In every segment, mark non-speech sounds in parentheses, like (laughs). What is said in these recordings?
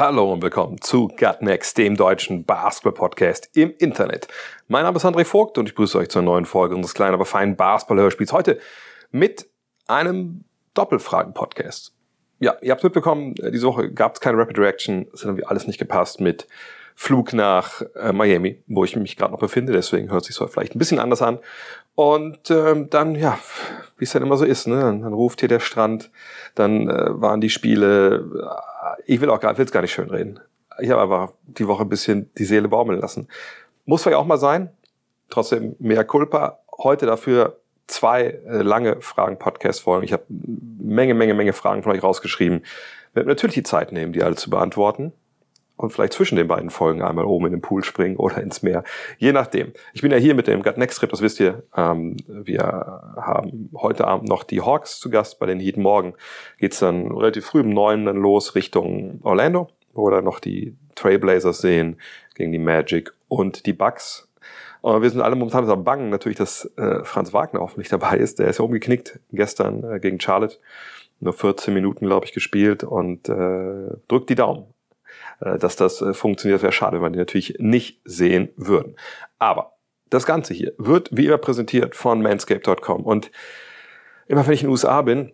Hallo und willkommen zu Gut Next, dem deutschen Basketball-Podcast im Internet. Mein Name ist André Vogt und ich grüße euch zur neuen Folge unseres kleinen, aber feinen Basketball-Hörspiels. Heute mit einem Doppelfragen-Podcast. Ja, ihr habt mitbekommen, äh, diese Woche gab es keine Rapid Reaction, es hat irgendwie alles nicht gepasst mit Flug nach äh, Miami, wo ich mich gerade noch befinde, deswegen hört sich so vielleicht ein bisschen anders an. Und ähm, dann, ja, wie es dann immer so ist, ne? Dann, dann ruft hier der Strand, dann äh, waren die Spiele, äh, ich will auch gar, will's gar nicht schön reden. Ich habe einfach die Woche ein bisschen die Seele baumeln lassen. Muss vielleicht auch mal sein. Trotzdem mehr Culpa. Heute dafür zwei äh, lange Fragen-Podcast-Folgen. Ich habe Menge, Menge, Menge Fragen von euch rausgeschrieben. Wir werden natürlich die Zeit nehmen, die alle zu beantworten und vielleicht zwischen den beiden Folgen einmal oben in den Pool springen oder ins Meer. Je nachdem. Ich bin ja hier mit dem Gut Next Trip, das wisst ihr. Ähm, wir haben heute Abend noch die Hawks zu Gast bei den Heat. Morgen geht's dann relativ früh um neun dann los Richtung Orlando, wo wir dann noch die Trailblazers sehen gegen die Magic und die Bucks. Und wir sind alle momentan am Bangen natürlich, dass äh, Franz Wagner hoffentlich dabei ist. Der ist ja umgeknickt gestern äh, gegen Charlotte. Nur 14 Minuten, glaube ich, gespielt und äh, drückt die Daumen dass das äh, funktioniert. Wäre schade, wenn wir die natürlich nicht sehen würden. Aber das Ganze hier wird wie immer präsentiert von manscape.com. Und immer wenn ich in den USA bin,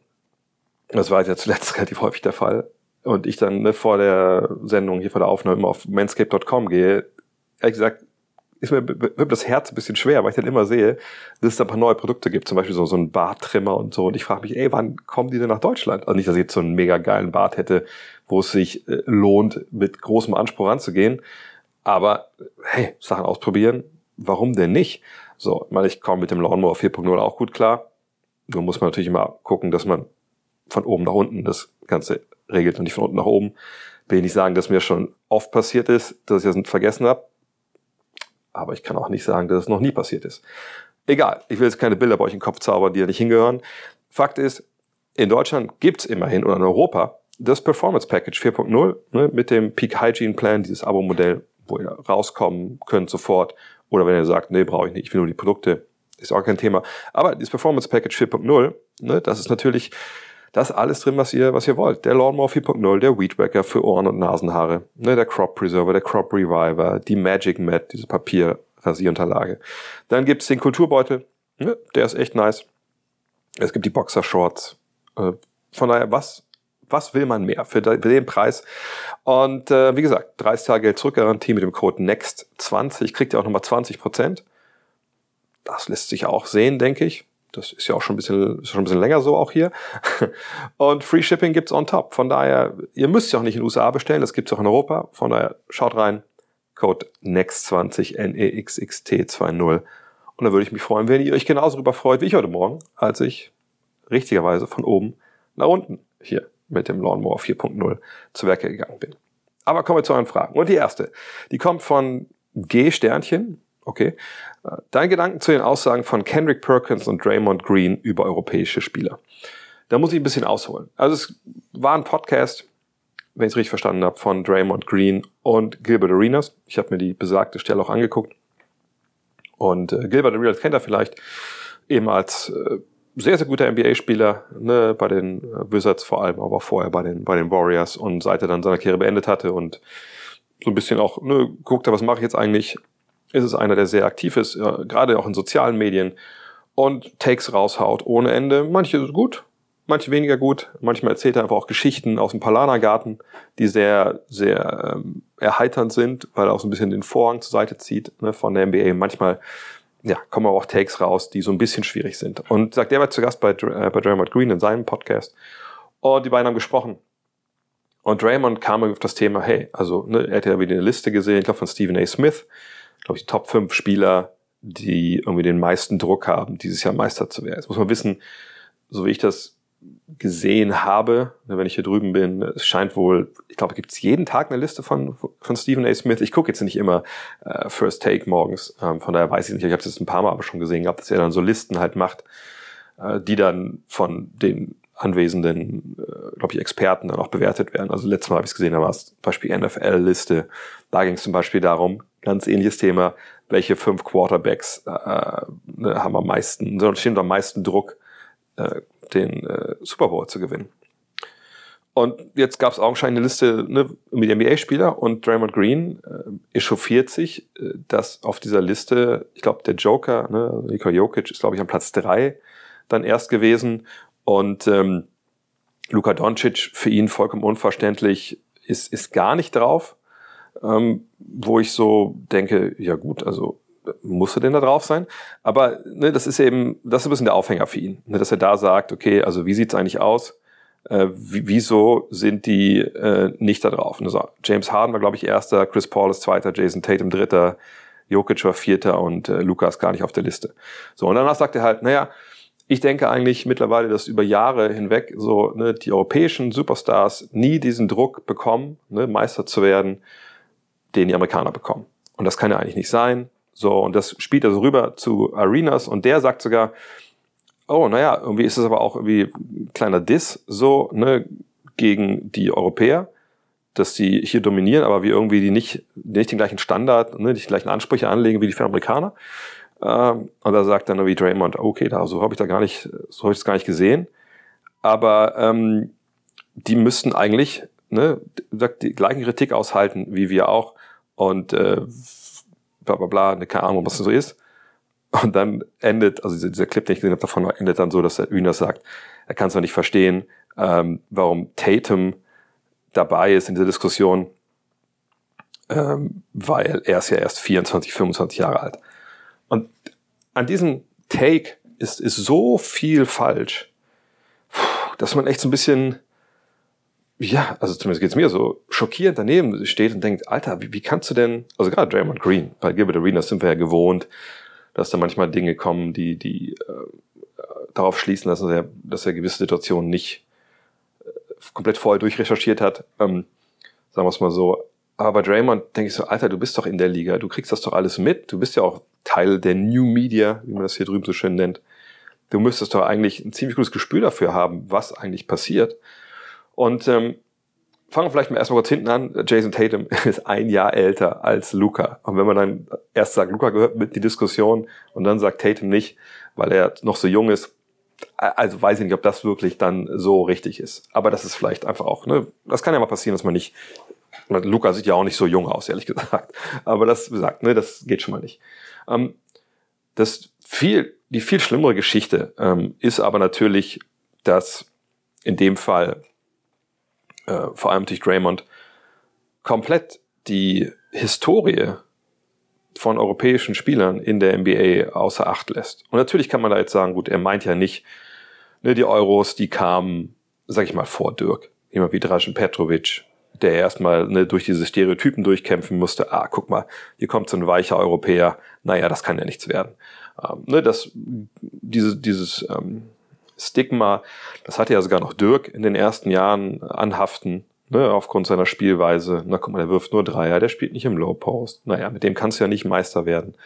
das war ja zuletzt (laughs) relativ häufig der Fall, und ich dann ne, vor der Sendung hier vor der Aufnahme immer auf manscape.com gehe, ehrlich gesagt, ist mir wird das Herz ein bisschen schwer, weil ich dann immer sehe, dass es da ein paar neue Produkte gibt, zum Beispiel so, so ein Barttrimmer und so. Und ich frage mich, ey, wann kommen die denn nach Deutschland? Also nicht, dass ich jetzt so einen mega geilen Bart hätte, wo es sich äh, lohnt, mit großem Anspruch ranzugehen. Aber hey, Sachen ausprobieren, warum denn nicht? So, ich meine, ich komme mit dem Lawnmower 4.0 auch gut klar. Nur muss man natürlich immer gucken, dass man von oben nach unten das Ganze regelt und nicht von unten nach oben. Will ich nicht sagen, dass mir schon oft passiert ist, dass ich das vergessen habe. Aber ich kann auch nicht sagen, dass es noch nie passiert ist. Egal, ich will jetzt keine Bilder bei euch im Kopf zaubern, die ja nicht hingehören. Fakt ist, in Deutschland gibt's immerhin oder in Europa das Performance Package 4.0 ne, mit dem Peak Hygiene Plan, dieses Abo-Modell, wo ihr rauskommen könnt sofort. Oder wenn ihr sagt, nee, brauche ich nicht, ich will nur die Produkte, ist auch kein Thema. Aber dieses Performance Package 4.0, ne, das ist natürlich das alles drin, was ihr, was ihr wollt. Der Lawnmower 4.0, der Weed Wacker für Ohren und Nasenhaare, ne, der Crop Preserver, der Crop Reviver, die Magic Mat, diese Papierrasierunterlage. Dann gibt's den Kulturbeutel, ne, der ist echt nice. Es gibt die Boxer Shorts. Äh, von daher, was was will man mehr für, den Preis? Und äh, wie gesagt, 30 Tage Geld zurückgarantie mit dem Code NEXT20 kriegt ihr auch nochmal 20 Prozent. Das lässt sich auch sehen, denke ich. Das ist ja auch schon ein bisschen, ist schon ein bisschen länger so auch hier. (laughs) Und Free Shipping gibt's on top. Von daher, ihr müsst ja auch nicht in den USA bestellen, das gibt's auch in Europa. Von daher, schaut rein. Code NEXT20, N-E-X-X-T-2-0. Und da würde ich mich freuen, wenn ihr euch genauso darüber freut wie ich heute Morgen, als ich richtigerweise von oben nach unten hier mit dem Lawnmower 4.0 zu Werke gegangen bin. Aber kommen wir zu euren Fragen. Und die erste, die kommt von G Sternchen. Okay. Dein Gedanken zu den Aussagen von Kendrick Perkins und Draymond Green über europäische Spieler. Da muss ich ein bisschen ausholen. Also es war ein Podcast, wenn ich es richtig verstanden habe, von Draymond Green und Gilbert Arenas. Ich habe mir die besagte Stelle auch angeguckt. Und äh, Gilbert Arenas kennt er vielleicht eben als äh, sehr, sehr guter NBA-Spieler, ne, bei den äh, Wizards vor allem, aber vorher bei den, bei den Warriors und seit er dann seine Karriere beendet hatte und so ein bisschen auch, ne, guckte, was mache ich jetzt eigentlich, ist es einer, der sehr aktiv ist, gerade auch in sozialen Medien und Takes raushaut ohne Ende. Manche gut, manche weniger gut. Manchmal erzählt er einfach auch Geschichten aus dem Palanergarten, die sehr, sehr ähm, erheiternd sind, weil er auch so ein bisschen den Vorhang zur Seite zieht ne, von der NBA. Manchmal ja, kommen aber auch Takes raus, die so ein bisschen schwierig sind. Und sagt, der war zu Gast bei, äh, bei Draymond Green in seinem Podcast. Und die beiden haben gesprochen. Und Draymond kam auf das Thema, hey, also ne, er hat ja wieder eine Liste gesehen, ich glaube von Stephen A. Smith, glaube ich, Top 5 Spieler, die irgendwie den meisten Druck haben, dieses Jahr Meister zu werden. Jetzt muss man wissen, so wie ich das gesehen habe, ne, wenn ich hier drüben bin, es scheint wohl, ich glaube, gibt es jeden Tag eine Liste von, von Stephen A. Smith. Ich gucke jetzt nicht immer äh, First Take morgens, ähm, von daher weiß ich nicht, ich habe es jetzt ein paar Mal aber schon gesehen gehabt, dass er dann so Listen halt macht, äh, die dann von den anwesenden, äh, glaube ich, Experten dann auch bewertet werden. Also letztes Mal habe ich es gesehen, da war es zum Beispiel NFL-Liste. Da ging es zum Beispiel darum, ganz ähnliches Thema, welche fünf Quarterbacks äh, ne, haben am meisten, stehen am meisten Druck, äh, den äh, Super Bowl zu gewinnen. Und jetzt gab es augenscheinlich eine Liste ne, mit NBA-Spieler und Draymond Green äh, echauffiert sich, äh, dass auf dieser Liste, ich glaube, der Joker, ne, Nikola Jokic ist, glaube ich, an Platz drei dann erst gewesen. Und ähm, Luka Doncic für ihn vollkommen unverständlich ist, ist gar nicht drauf, ähm, wo ich so denke, ja gut, also musste denn da drauf sein? Aber ne, das ist eben, das ist ein bisschen der Aufhänger für ihn, ne, dass er da sagt, okay, also wie sieht's eigentlich aus? Äh, wieso sind die äh, nicht da drauf? Also James Harden war, glaube ich, erster, Chris Paul ist zweiter, Jason Tatum dritter, Jokic war vierter und äh, Lukas gar nicht auf der Liste. So, und danach sagt er halt, naja, ich denke eigentlich mittlerweile, dass über Jahre hinweg so ne, die europäischen Superstars nie diesen Druck bekommen, ne, Meister zu werden, den die Amerikaner bekommen. Und das kann ja eigentlich nicht sein. So, und das spielt er so rüber zu Arenas und der sagt sogar, oh, naja, irgendwie ist es aber auch irgendwie ein kleiner Diss so, ne, gegen die Europäer, dass die hier dominieren, aber wir irgendwie die nicht, nicht den gleichen Standard, ne, nicht die gleichen Ansprüche anlegen wie die Amerikaner. Ähm, und da sagt dann irgendwie Draymond, okay, da, so habe ich da gar nicht, so habe ich es gar nicht gesehen. Aber ähm, die müssten eigentlich ne, die gleichen Kritik aushalten wie wir auch. Und äh, bla bla bla, ne, keine Ahnung, was das so ist. Und dann endet, also dieser, dieser Clip, den ich gesehen habe, davon endet dann so, dass der Üner sagt, er kann es noch nicht verstehen, ähm, warum Tatum dabei ist in dieser Diskussion, ähm, weil er ist ja erst 24, 25 Jahre alt. Und an diesem Take ist, ist so viel falsch, dass man echt so ein bisschen ja, also zumindest geht's mir so, schockierend daneben steht und denkt, Alter, wie, wie kannst du denn, also gerade Draymond Green, bei Gilbert Arenas sind wir ja gewohnt, dass da manchmal Dinge kommen, die, die äh, darauf schließen lassen, dass er, dass er gewisse Situationen nicht äh, komplett vorher durchrecherchiert hat. Ähm, sagen wir es mal so. Aber bei Draymond denke ich so, Alter, du bist doch in der Liga, du kriegst das doch alles mit, du bist ja auch Teil der New Media, wie man das hier drüben so schön nennt. Du müsstest doch eigentlich ein ziemlich gutes Gespür dafür haben, was eigentlich passiert. Und ähm, fangen wir vielleicht mal erstmal kurz hinten an. Jason Tatum (laughs) ist ein Jahr älter als Luca. Und wenn man dann erst sagt, Luca gehört mit die Diskussion und dann sagt Tatum nicht, weil er noch so jung ist, also weiß ich nicht, ob das wirklich dann so richtig ist. Aber das ist vielleicht einfach auch, ne, das kann ja mal passieren, dass man nicht, Luca sieht ja auch nicht so jung aus, ehrlich (laughs) gesagt. Aber das, gesagt, ne, das geht schon mal nicht. Ähm, das viel, die viel schlimmere Geschichte ähm, ist aber natürlich, dass in dem Fall äh, vor allem durch Draymond, komplett die Historie von europäischen Spielern in der NBA außer Acht lässt. Und natürlich kann man da jetzt sagen, gut, er meint ja nicht, ne, die Euros, die kamen, sag ich mal, vor Dirk. Jemand wie Dražen Petrovic, der erstmal ne, durch diese Stereotypen durchkämpfen musste. Ah, guck mal, hier kommt so ein weicher Europäer. Naja, das kann ja nichts werden. Ähm, ne, das, diese, dieses ähm, Stigma, das hatte ja sogar noch Dirk in den ersten Jahren anhaften, ne, aufgrund seiner Spielweise. Na guck mal, der wirft nur Dreier, der spielt nicht im Low Post. Naja, mit dem kannst du ja nicht Meister werden.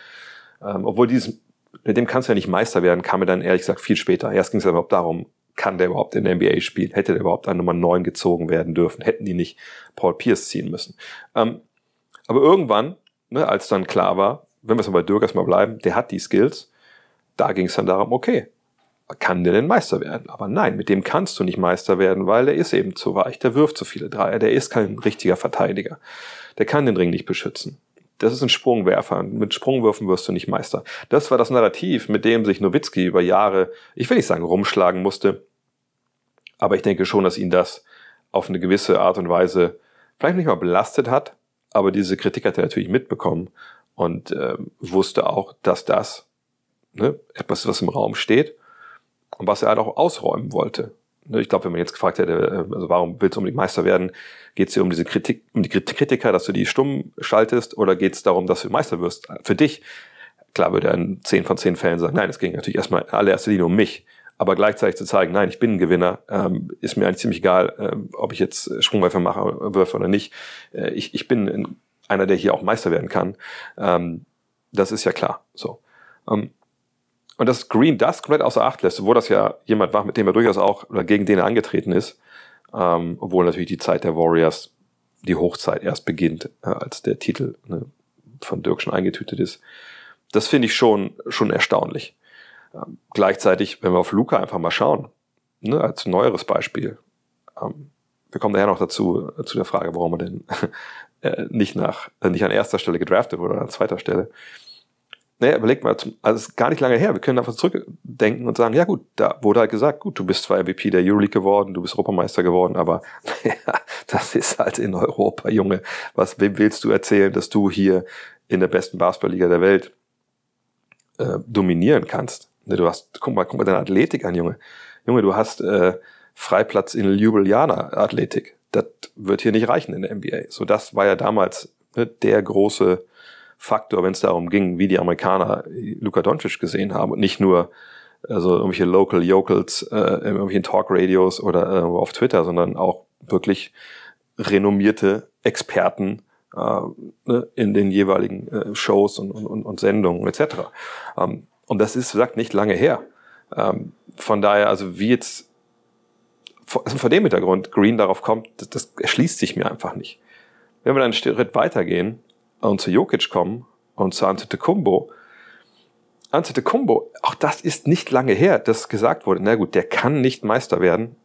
Ähm, obwohl dieses, mit dem kannst du ja nicht Meister werden, kam mir dann ehrlich gesagt viel später. Erst ging es überhaupt darum, kann der überhaupt in der NBA spielen? Hätte der überhaupt an Nummer 9 gezogen werden dürfen? Hätten die nicht Paul Pierce ziehen müssen? Ähm, aber irgendwann, ne, als dann klar war, wenn wir es mal bei Dirk erstmal bleiben, der hat die Skills, da ging es dann darum, okay, kann der denn Meister werden? Aber nein, mit dem kannst du nicht Meister werden, weil er ist eben zu weich, der wirft zu viele Dreier, der ist kein richtiger Verteidiger. Der kann den Ring nicht beschützen. Das ist ein Sprungwerfer. Mit Sprungwürfen wirst du nicht Meister. Das war das Narrativ, mit dem sich Nowitzki über Jahre, ich will nicht sagen rumschlagen musste, aber ich denke schon, dass ihn das auf eine gewisse Art und Weise vielleicht nicht mal belastet hat, aber diese Kritik hat er natürlich mitbekommen und äh, wusste auch, dass das ne, etwas, was im Raum steht und was er halt auch ausräumen wollte. Ne, ich glaube, wenn man jetzt gefragt hätte, äh, also warum willst du unbedingt Meister werden, geht es dir um diese Kritik, um die Kritiker, dass du die stumm schaltest, oder geht es darum, dass du Meister wirst? Für dich, klar würde er in zehn von zehn Fällen sagen, nein, es ging natürlich erstmal in allererster Linie um mich. aber gleichzeitig zu zeigen, nein, ich bin ein Gewinner, ähm, ist mir eigentlich ziemlich egal, ähm, ob ich jetzt Sprungwerfer mache Würfe oder nicht. Äh, ich, ich bin einer, der hier auch Meister werden kann. Ähm, das ist ja klar. So. Und dass Green das komplett außer Acht lässt, obwohl das ja jemand war, mit dem er durchaus auch oder gegen den er angetreten ist, ähm, obwohl natürlich die Zeit der Warriors, die Hochzeit erst beginnt, äh, als der Titel ne, von Dirk schon eingetütet ist. Das finde ich schon, schon erstaunlich. Ähm, gleichzeitig, wenn wir auf Luca einfach mal schauen, ne, als neueres Beispiel, ähm, wir kommen daher noch dazu, äh, zu der Frage, warum er denn (laughs) äh, nicht nach, äh, nicht an erster Stelle gedraftet wurde oder an zweiter Stelle. Naja, überleg mal, also ist gar nicht lange her, wir können einfach zurückdenken und sagen, ja gut, da wurde halt gesagt, gut, du bist zwar MVP der Euroleague geworden, du bist Europameister geworden, aber (laughs) ja, das ist halt in Europa, Junge. Was, wem willst du erzählen, dass du hier in der besten Basketballliga der Welt äh, dominieren kannst? Ne, du hast, guck mal, guck mal deine Athletik an, Junge. Junge, du hast äh, Freiplatz in Ljubljana Athletik. Das wird hier nicht reichen in der NBA. So, das war ja damals ne, der große Faktor, wenn es darum ging, wie die Amerikaner Luka Doncic gesehen haben und nicht nur also irgendwelche Local Yokels äh, in irgendwelchen Talkradios oder äh, auf Twitter, sondern auch wirklich renommierte Experten äh, ne, in den jeweiligen äh, Shows und, und, und Sendungen etc. Ähm, und das ist, wie gesagt, nicht lange her. Ähm, von daher, also wie jetzt, also vor dem Hintergrund Green darauf kommt, das, das erschließt sich mir einfach nicht. Wenn wir dann einen Schritt weitergehen und zu Jokic kommen und zu Antetokounmpo, Antetokounmpo, auch das ist nicht lange her, dass gesagt wurde, na gut, der kann nicht Meister werden,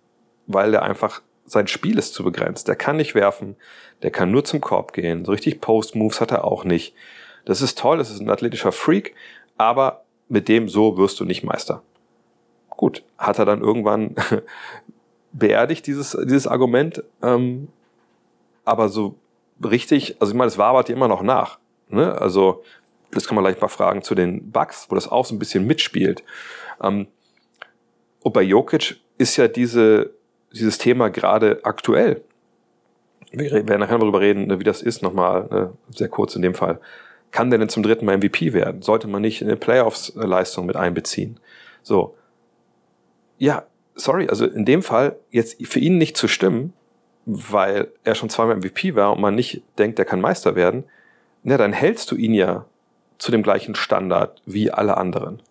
weil er einfach sein Spiel ist zu begrenzt. Der kann nicht werfen, der kann nur zum Korb gehen. So richtig Post-Moves hat er auch nicht. Das ist toll, das ist ein athletischer Freak, aber mit dem so wirst du nicht Meister. Gut, hat er dann irgendwann (laughs) beerdigt, dieses, dieses Argument. Ähm, aber so richtig, also ich meine, es wabert immer noch nach. Ne? Also, das kann man gleich mal fragen zu den Bugs, wo das auch so ein bisschen mitspielt. Ähm, und bei Jokic ist ja diese, dieses Thema gerade aktuell. Wir werden nachher darüber reden, ne, wie das ist, nochmal, ne, sehr kurz in dem Fall kann der denn zum dritten Mal MVP werden? Sollte man nicht eine Playoffs-Leistung mit einbeziehen? So. Ja, sorry, also in dem Fall jetzt für ihn nicht zu stimmen, weil er schon zweimal MVP war und man nicht denkt, er kann Meister werden, na, dann hältst du ihn ja zu dem gleichen Standard wie alle anderen.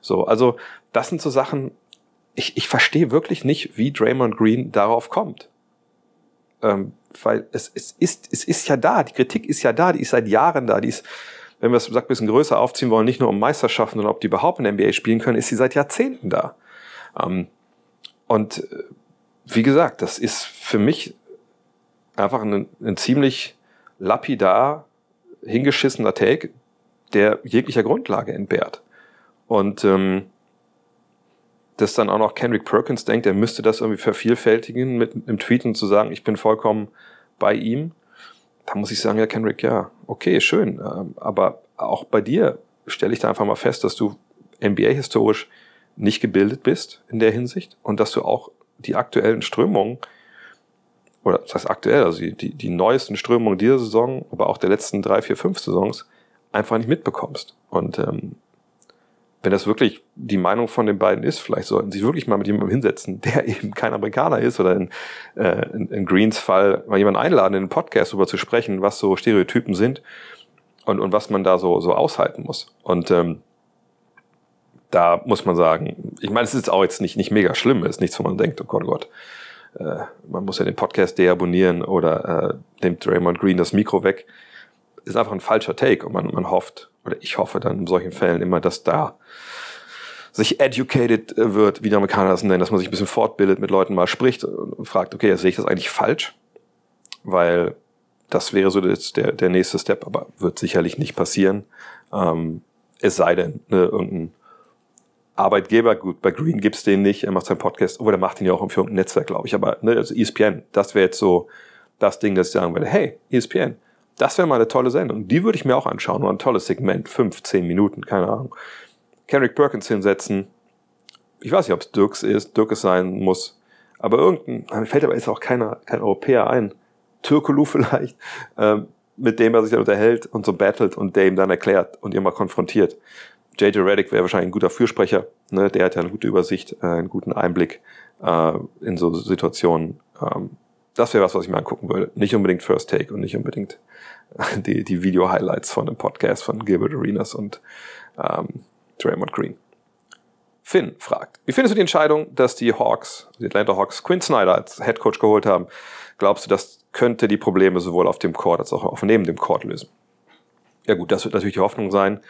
So, also das sind so Sachen, ich, ich verstehe wirklich nicht, wie Draymond Green darauf kommt. Ähm, weil es, es, ist, es ist ja da, die Kritik ist ja da, die ist seit Jahren da, die ist, wenn wir es ein bisschen größer aufziehen wollen, nicht nur um Meisterschaften, sondern ob die überhaupt in der NBA spielen können, ist sie seit Jahrzehnten da. Ähm, und äh, wie gesagt, das ist für mich einfach ein, ein ziemlich lapidar hingeschissener Take, der jeglicher Grundlage entbehrt. Und ähm, dass dann auch noch Kendrick Perkins denkt, er müsste das irgendwie vervielfältigen mit einem Tweet und zu sagen, ich bin vollkommen bei ihm. Da muss ich sagen, ja, Kendrick, ja, okay, schön. Ähm, aber auch bei dir stelle ich da einfach mal fest, dass du NBA-historisch nicht gebildet bist in der Hinsicht und dass du auch die aktuellen Strömungen, oder das heißt aktuell, also die, die, die neuesten Strömungen dieser Saison, aber auch der letzten drei, vier, fünf Saisons einfach nicht mitbekommst. Und ähm, wenn das wirklich die Meinung von den beiden ist, vielleicht sollten sie wirklich mal mit jemandem hinsetzen, (laughs) der eben kein Amerikaner ist oder in, äh, in, in Greens Fall mal jemanden einladen, in einen Podcast darüber zu sprechen, was so Stereotypen sind und, und was man da so, so aushalten muss. Und ähm, da muss man sagen, ich meine, es ist auch jetzt nicht, nicht mega schlimm, es ist nichts, wo man denkt, oh Gott, oh Gott, äh, man muss ja den Podcast deabonnieren oder äh, nimmt Raymond Green das Mikro weg. Ist einfach ein falscher Take und man, man hofft, oder ich hoffe dann in solchen Fällen immer, dass da sich educated wird, wie die Amerikaner das nennen, dass man sich ein bisschen fortbildet, mit Leuten mal spricht und fragt, okay, sehe ich das eigentlich falsch? Weil das wäre so der, der nächste Step, aber wird sicherlich nicht passieren. Ähm, es sei denn, ne, irgendein Arbeitgeber, gut, bei Green gibt's den nicht, er macht seinen Podcast, obwohl er macht ihn ja auch für irgendein Netzwerk, glaube ich, aber ne, also ESPN, das wäre jetzt so das Ding, das ich sagen würde, hey, ESPN, das wäre mal eine tolle Sendung. Die würde ich mir auch anschauen. Nur ein tolles Segment. Fünf, zehn Minuten, keine Ahnung. Kendrick Perkins hinsetzen. Ich weiß nicht, ob es Dirks ist, Dirks sein muss. Aber irgendein, mir fällt aber jetzt auch keiner, kein Europäer ein. Türkulu (laughs) vielleicht, ähm, mit dem er sich dann unterhält und so battelt und der ihm dann erklärt und ihn mal konfrontiert. JJ Reddick wäre wahrscheinlich ein guter Fürsprecher. Ne? Der hat ja eine gute Übersicht, äh, einen guten Einblick äh, in so Situationen. Ähm, das wäre was, was ich mir angucken würde. Nicht unbedingt First Take und nicht unbedingt die, die Video-Highlights von dem Podcast von Gilbert Arenas und ähm, Draymond Green. Finn fragt, wie findest du die Entscheidung, dass die Hawks, die Atlanta Hawks, Quinn Snyder als Head Coach geholt haben? Glaubst du, das könnte die Probleme sowohl auf dem Court als auch neben dem Court lösen? Ja gut, das wird natürlich die Hoffnung sein,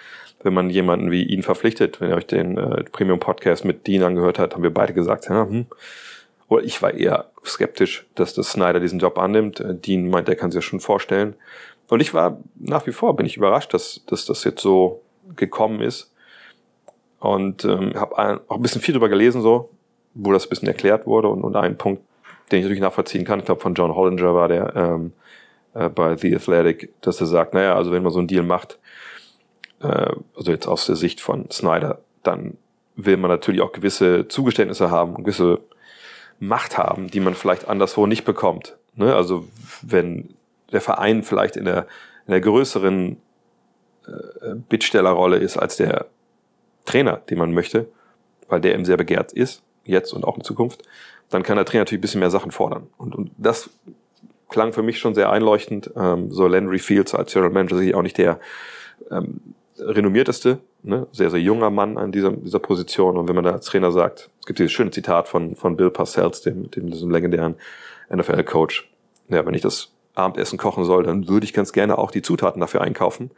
wenn man jemanden wie ihn verpflichtet. Wenn ihr euch den äh, Premium-Podcast mit Dean angehört habt, haben wir beide gesagt, ja, hm. oder ich war eher skeptisch, dass das Snyder diesen Job annimmt. Äh, Dean meint, er kann sich das schon vorstellen. Und ich war nach wie vor, bin ich überrascht, dass, dass das jetzt so gekommen ist. Und ähm, habe auch ein bisschen viel drüber gelesen, so, wo das ein bisschen erklärt wurde. Und, und ein Punkt, den ich natürlich nachvollziehen kann, ich glaube von John Hollinger war der ähm, äh, bei The Athletic, dass er sagt, naja, also wenn man so einen Deal macht, äh, also jetzt aus der Sicht von Snyder, dann will man natürlich auch gewisse Zugeständnisse haben, gewisse Macht haben, die man vielleicht anderswo nicht bekommt. Ne? Also wenn der Verein vielleicht in der, in der größeren äh, Bittstellerrolle ist als der Trainer, den man möchte, weil der eben sehr begehrt ist, jetzt und auch in Zukunft, dann kann der Trainer natürlich ein bisschen mehr Sachen fordern. Und, und das klang für mich schon sehr einleuchtend. Ähm, so Landry Fields als General Manager sicher auch nicht der ähm, renommierteste, ne? sehr, sehr junger Mann an dieser, dieser Position. Und wenn man da als Trainer sagt, es gibt dieses schöne Zitat von, von Bill Parcells, dem, dem diesem legendären NFL-Coach, ja, wenn ich das Abendessen kochen soll, dann würde ich ganz gerne auch die Zutaten dafür einkaufen.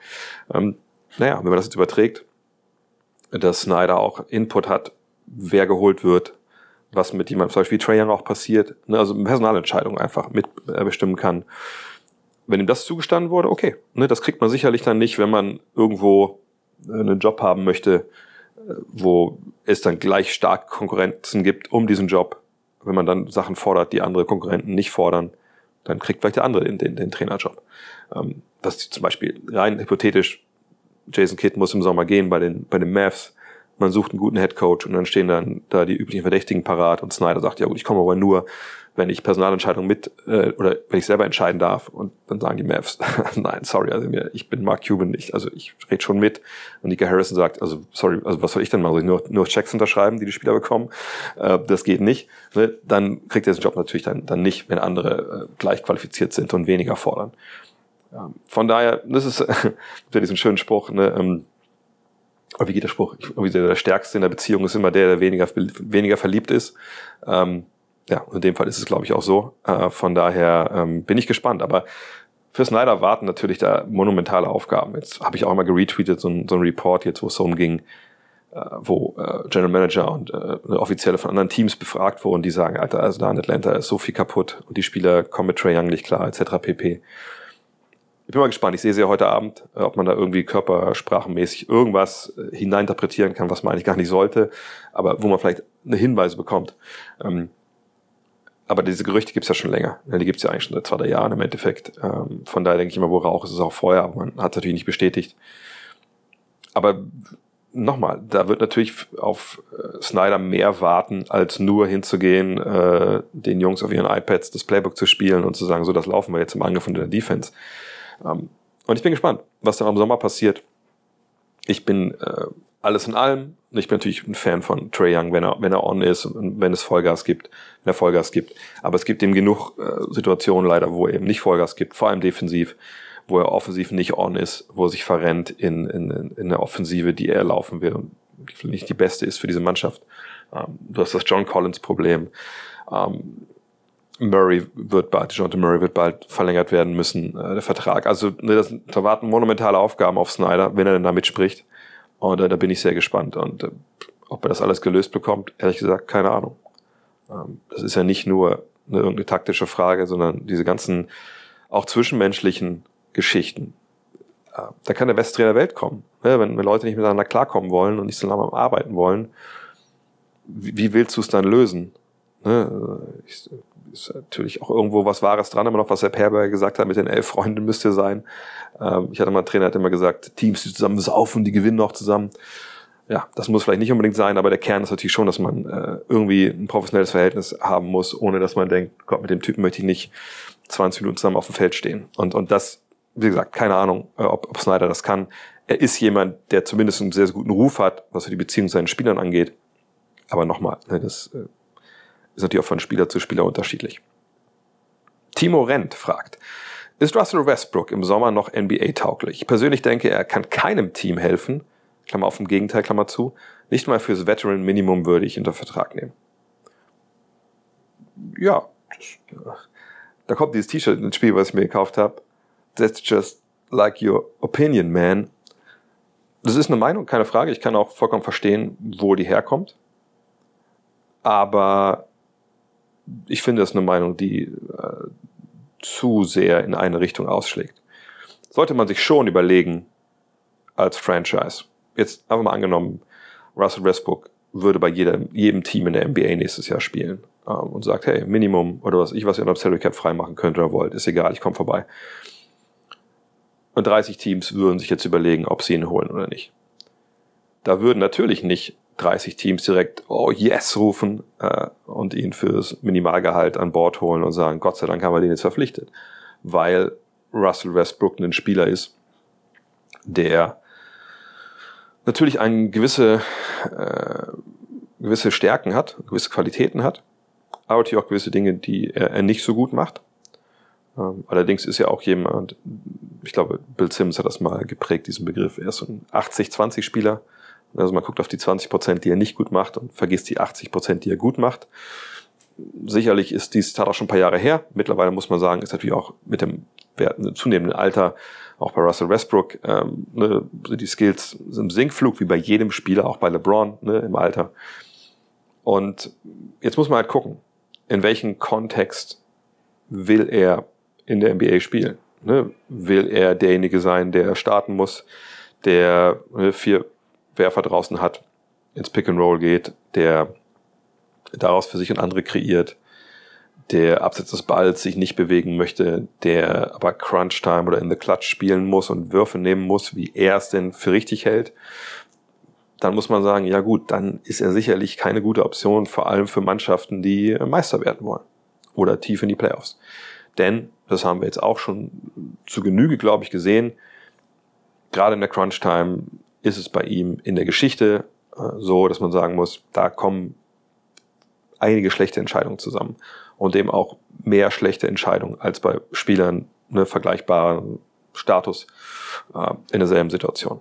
Ähm, naja, wenn man das jetzt überträgt, dass Snyder auch Input hat, wer geholt wird, was mit jemandem, zum Beispiel wie Trae Young auch passiert, ne, also Personalentscheidung einfach mitbestimmen äh, kann. Wenn ihm das zugestanden wurde, okay, ne, das kriegt man sicherlich dann nicht, wenn man irgendwo äh, einen Job haben möchte, äh, wo es dann gleich stark Konkurrenzen gibt um diesen Job. Wenn man dann Sachen fordert, die andere Konkurrenten nicht fordern, dann kriegt vielleicht der andere den, den, den Trainerjob. Ähm, das zum Beispiel rein hypothetisch, Jason Kidd muss im Sommer gehen bei den, bei den Mavs. Man sucht einen guten Headcoach und dann stehen dann da die üblichen Verdächtigen parat und Snyder sagt, ja gut, ich komme aber nur, wenn ich Personalentscheidungen mit äh, oder wenn ich selber entscheiden darf. Und dann sagen die Mavs, (laughs) nein, sorry, also mir, ich bin Mark Cuban nicht, also ich rede schon mit. Und Nika Harrison sagt, also sorry, also was soll ich denn machen? Soll ich nur, nur Checks unterschreiben, die die Spieler bekommen? Äh, das geht nicht. Ne? Dann kriegt er den Job natürlich dann, dann nicht, wenn andere äh, gleich qualifiziert sind und weniger fordern. Ähm, von daher, das ist (laughs) ja diesen schönen Spruch, ne, ähm, wie geht der Spruch? Irgendwie der stärkste in der Beziehung ist immer der, der weniger, weniger verliebt ist. Ähm, ja, in dem Fall ist es, glaube ich, auch so. Äh, von daher ähm, bin ich gespannt. Aber für Snyder warten natürlich da monumentale Aufgaben. Jetzt habe ich auch mal geretweetet, so ein, so ein Report jetzt, wo es darum ging, äh, wo äh, General Manager und äh, Offizielle von anderen Teams befragt wurden, die sagen, Alter, also da in Atlanta ist so viel kaputt und die Spieler kommen mit Trae Young nicht klar, etc. pp. Ich bin mal gespannt. Ich sehe sie ja heute Abend, äh, ob man da irgendwie körpersprachenmäßig irgendwas äh, hineininterpretieren kann, was man eigentlich gar nicht sollte, aber wo man vielleicht eine Hinweise bekommt. Ähm, aber diese Gerüchte gibt's ja schon länger. Die gibt's ja eigentlich schon seit zwei, drei Jahren im Endeffekt. Ähm, von daher denke ich immer, wo Rauch ist, ist auch Feuer, aber man hat es natürlich nicht bestätigt. Aber nochmal, da wird natürlich auf äh, Snyder mehr warten, als nur hinzugehen, äh, den Jungs auf ihren iPads das Playbook zu spielen und zu sagen, so, das laufen wir jetzt im Angriff und in der Defense. Ähm, und ich bin gespannt, was dann im Sommer passiert. Ich bin äh, alles in allem, ich bin natürlich ein Fan von Trey Young, wenn er, wenn er on ist und wenn es Vollgas gibt, wenn er Vollgas gibt. Aber es gibt eben genug äh, Situationen leider, wo er eben nicht Vollgas gibt, vor allem defensiv, wo er offensiv nicht on ist, wo er sich verrennt in, in, in der Offensive, die er laufen will und die nicht die beste ist für diese Mannschaft. Ähm, du hast das John Collins Problem. Ähm, Murray wird bald, Jonathan Murray wird bald verlängert werden müssen, äh, der Vertrag. Also ne, das, da warten monumentale Aufgaben auf Snyder, wenn er denn da mitspricht. Und äh, da bin ich sehr gespannt. Und äh, ob er das alles gelöst bekommt, ehrlich gesagt, keine Ahnung. Ähm, das ist ja nicht nur eine irgendeine taktische Frage, sondern diese ganzen auch zwischenmenschlichen Geschichten. Äh, da kann der beste Trainer der Welt kommen. Ja, wenn, wenn Leute nicht miteinander klarkommen wollen und nicht so lange arbeiten wollen, wie, wie willst du es dann lösen? Ne? Ich, ist natürlich auch irgendwo was Wahres dran, immer noch, was Herr Perber gesagt hat, mit den elf Freunden müsste sein. Ähm, ich hatte mal einen Trainer, hat immer gesagt, Teams, die zusammen saufen, die gewinnen auch zusammen. Ja, das muss vielleicht nicht unbedingt sein, aber der Kern ist natürlich schon, dass man äh, irgendwie ein professionelles Verhältnis haben muss, ohne dass man denkt, Gott, mit dem Typen möchte ich nicht 20 Minuten zusammen auf dem Feld stehen. Und, und das wie gesagt, keine Ahnung, äh, ob, ob Snyder das kann. Er ist jemand, der zumindest einen sehr, sehr guten Ruf hat, was die Beziehung zu seinen Spielern angeht. Aber nochmal, ne, das äh, ist natürlich auch von Spieler zu Spieler unterschiedlich. Timo Rent fragt, ist Russell Westbrook im Sommer noch NBA-tauglich? Ich persönlich denke, er kann keinem Team helfen, Klammer auf im Gegenteil, Klammer zu, nicht mal fürs Veteran-Minimum würde ich unter Vertrag nehmen. Ja, da kommt dieses T-Shirt ins Spiel, was ich mir gekauft habe. That's just like your opinion, man. Das ist eine Meinung, keine Frage. Ich kann auch vollkommen verstehen, wo die herkommt. Aber ich finde, das ist eine Meinung, die äh, zu sehr in eine Richtung ausschlägt. Sollte man sich schon überlegen, als Franchise. Jetzt einfach mal angenommen, Russell Westbrook würde bei jedem, jedem Team in der NBA nächstes Jahr spielen ähm, und sagt, hey, Minimum oder was ich, was ihr unter Salary Cap freimachen könnt oder wollt, ist egal, ich komme vorbei. Und 30 Teams würden sich jetzt überlegen, ob sie ihn holen oder nicht. Da würden natürlich nicht 30 Teams direkt oh yes rufen äh, und ihn fürs Minimalgehalt an Bord holen und sagen, Gott sei Dank haben wir den jetzt verpflichtet. Weil Russell Westbrook ein Spieler ist, der natürlich ein gewisse, äh, gewisse Stärken hat, gewisse Qualitäten hat, aber natürlich auch gewisse Dinge, die er, er nicht so gut macht. Ähm, allerdings ist ja auch jemand, ich glaube, Bill Simmons hat das mal geprägt, diesen Begriff. Er ist so ein 80-20-Spieler. Also man guckt auf die 20 Prozent, die er nicht gut macht und vergisst die 80 Prozent, die er gut macht. Sicherlich ist dies Tat auch schon ein paar Jahre her. Mittlerweile muss man sagen, ist natürlich auch mit dem zunehmenden Alter, auch bei Russell Westbrook, ähm, ne, die Skills im Sinkflug, wie bei jedem Spieler, auch bei LeBron ne, im Alter. Und jetzt muss man halt gucken, in welchem Kontext will er in der NBA spielen. Ne? Will er derjenige sein, der starten muss, der ne, vier Werfer draußen hat, ins Pick and Roll geht, der daraus für sich und andere kreiert, der abseits des Balls sich nicht bewegen möchte, der aber Crunch Time oder in the Clutch spielen muss und Würfe nehmen muss, wie er es denn für richtig hält, dann muss man sagen, ja gut, dann ist er sicherlich keine gute Option, vor allem für Mannschaften, die Meister werden wollen oder tief in die Playoffs. Denn, das haben wir jetzt auch schon zu Genüge, glaube ich, gesehen, gerade in der Crunch Time ist es bei ihm in der Geschichte äh, so, dass man sagen muss, da kommen einige schlechte Entscheidungen zusammen und eben auch mehr schlechte Entscheidungen als bei Spielern ne, vergleichbaren Status äh, in derselben Situation.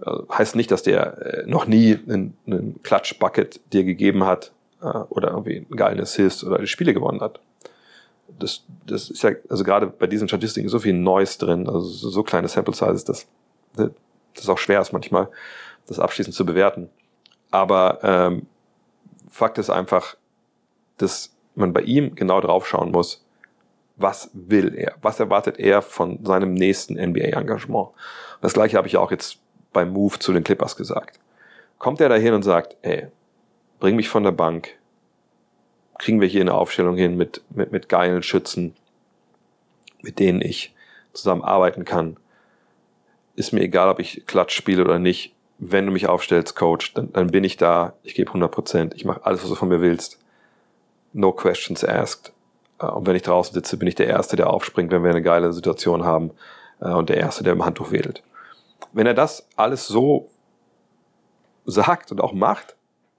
Also heißt nicht, dass der äh, noch nie einen, einen Klatsch-Bucket dir gegeben hat äh, oder irgendwie einen geilen Assist oder die Spiele gewonnen hat. Das, das ist ja, also gerade bei diesen Statistiken so viel Neues drin, also so kleine Sample Sizes, dass ne, das auch schwer ist manchmal, das abschließend zu bewerten. Aber ähm, Fakt ist einfach, dass man bei ihm genau drauf schauen muss, was will er? Was erwartet er von seinem nächsten NBA-Engagement? Das gleiche habe ich auch jetzt beim Move zu den Clippers gesagt. Kommt er dahin und sagt, ey, bring mich von der Bank, kriegen wir hier eine Aufstellung hin mit, mit, mit geilen Schützen, mit denen ich zusammen arbeiten kann, ist mir egal, ob ich Klatsch spiele oder nicht. Wenn du mich aufstellst, Coach, dann, dann bin ich da. Ich gebe 100 Prozent. Ich mache alles, was du von mir willst. No questions asked. Äh, und wenn ich draußen sitze, bin ich der Erste, der aufspringt, wenn wir eine geile Situation haben. Äh, und der Erste, der im Handtuch wedelt. Wenn er das alles so sagt und auch macht,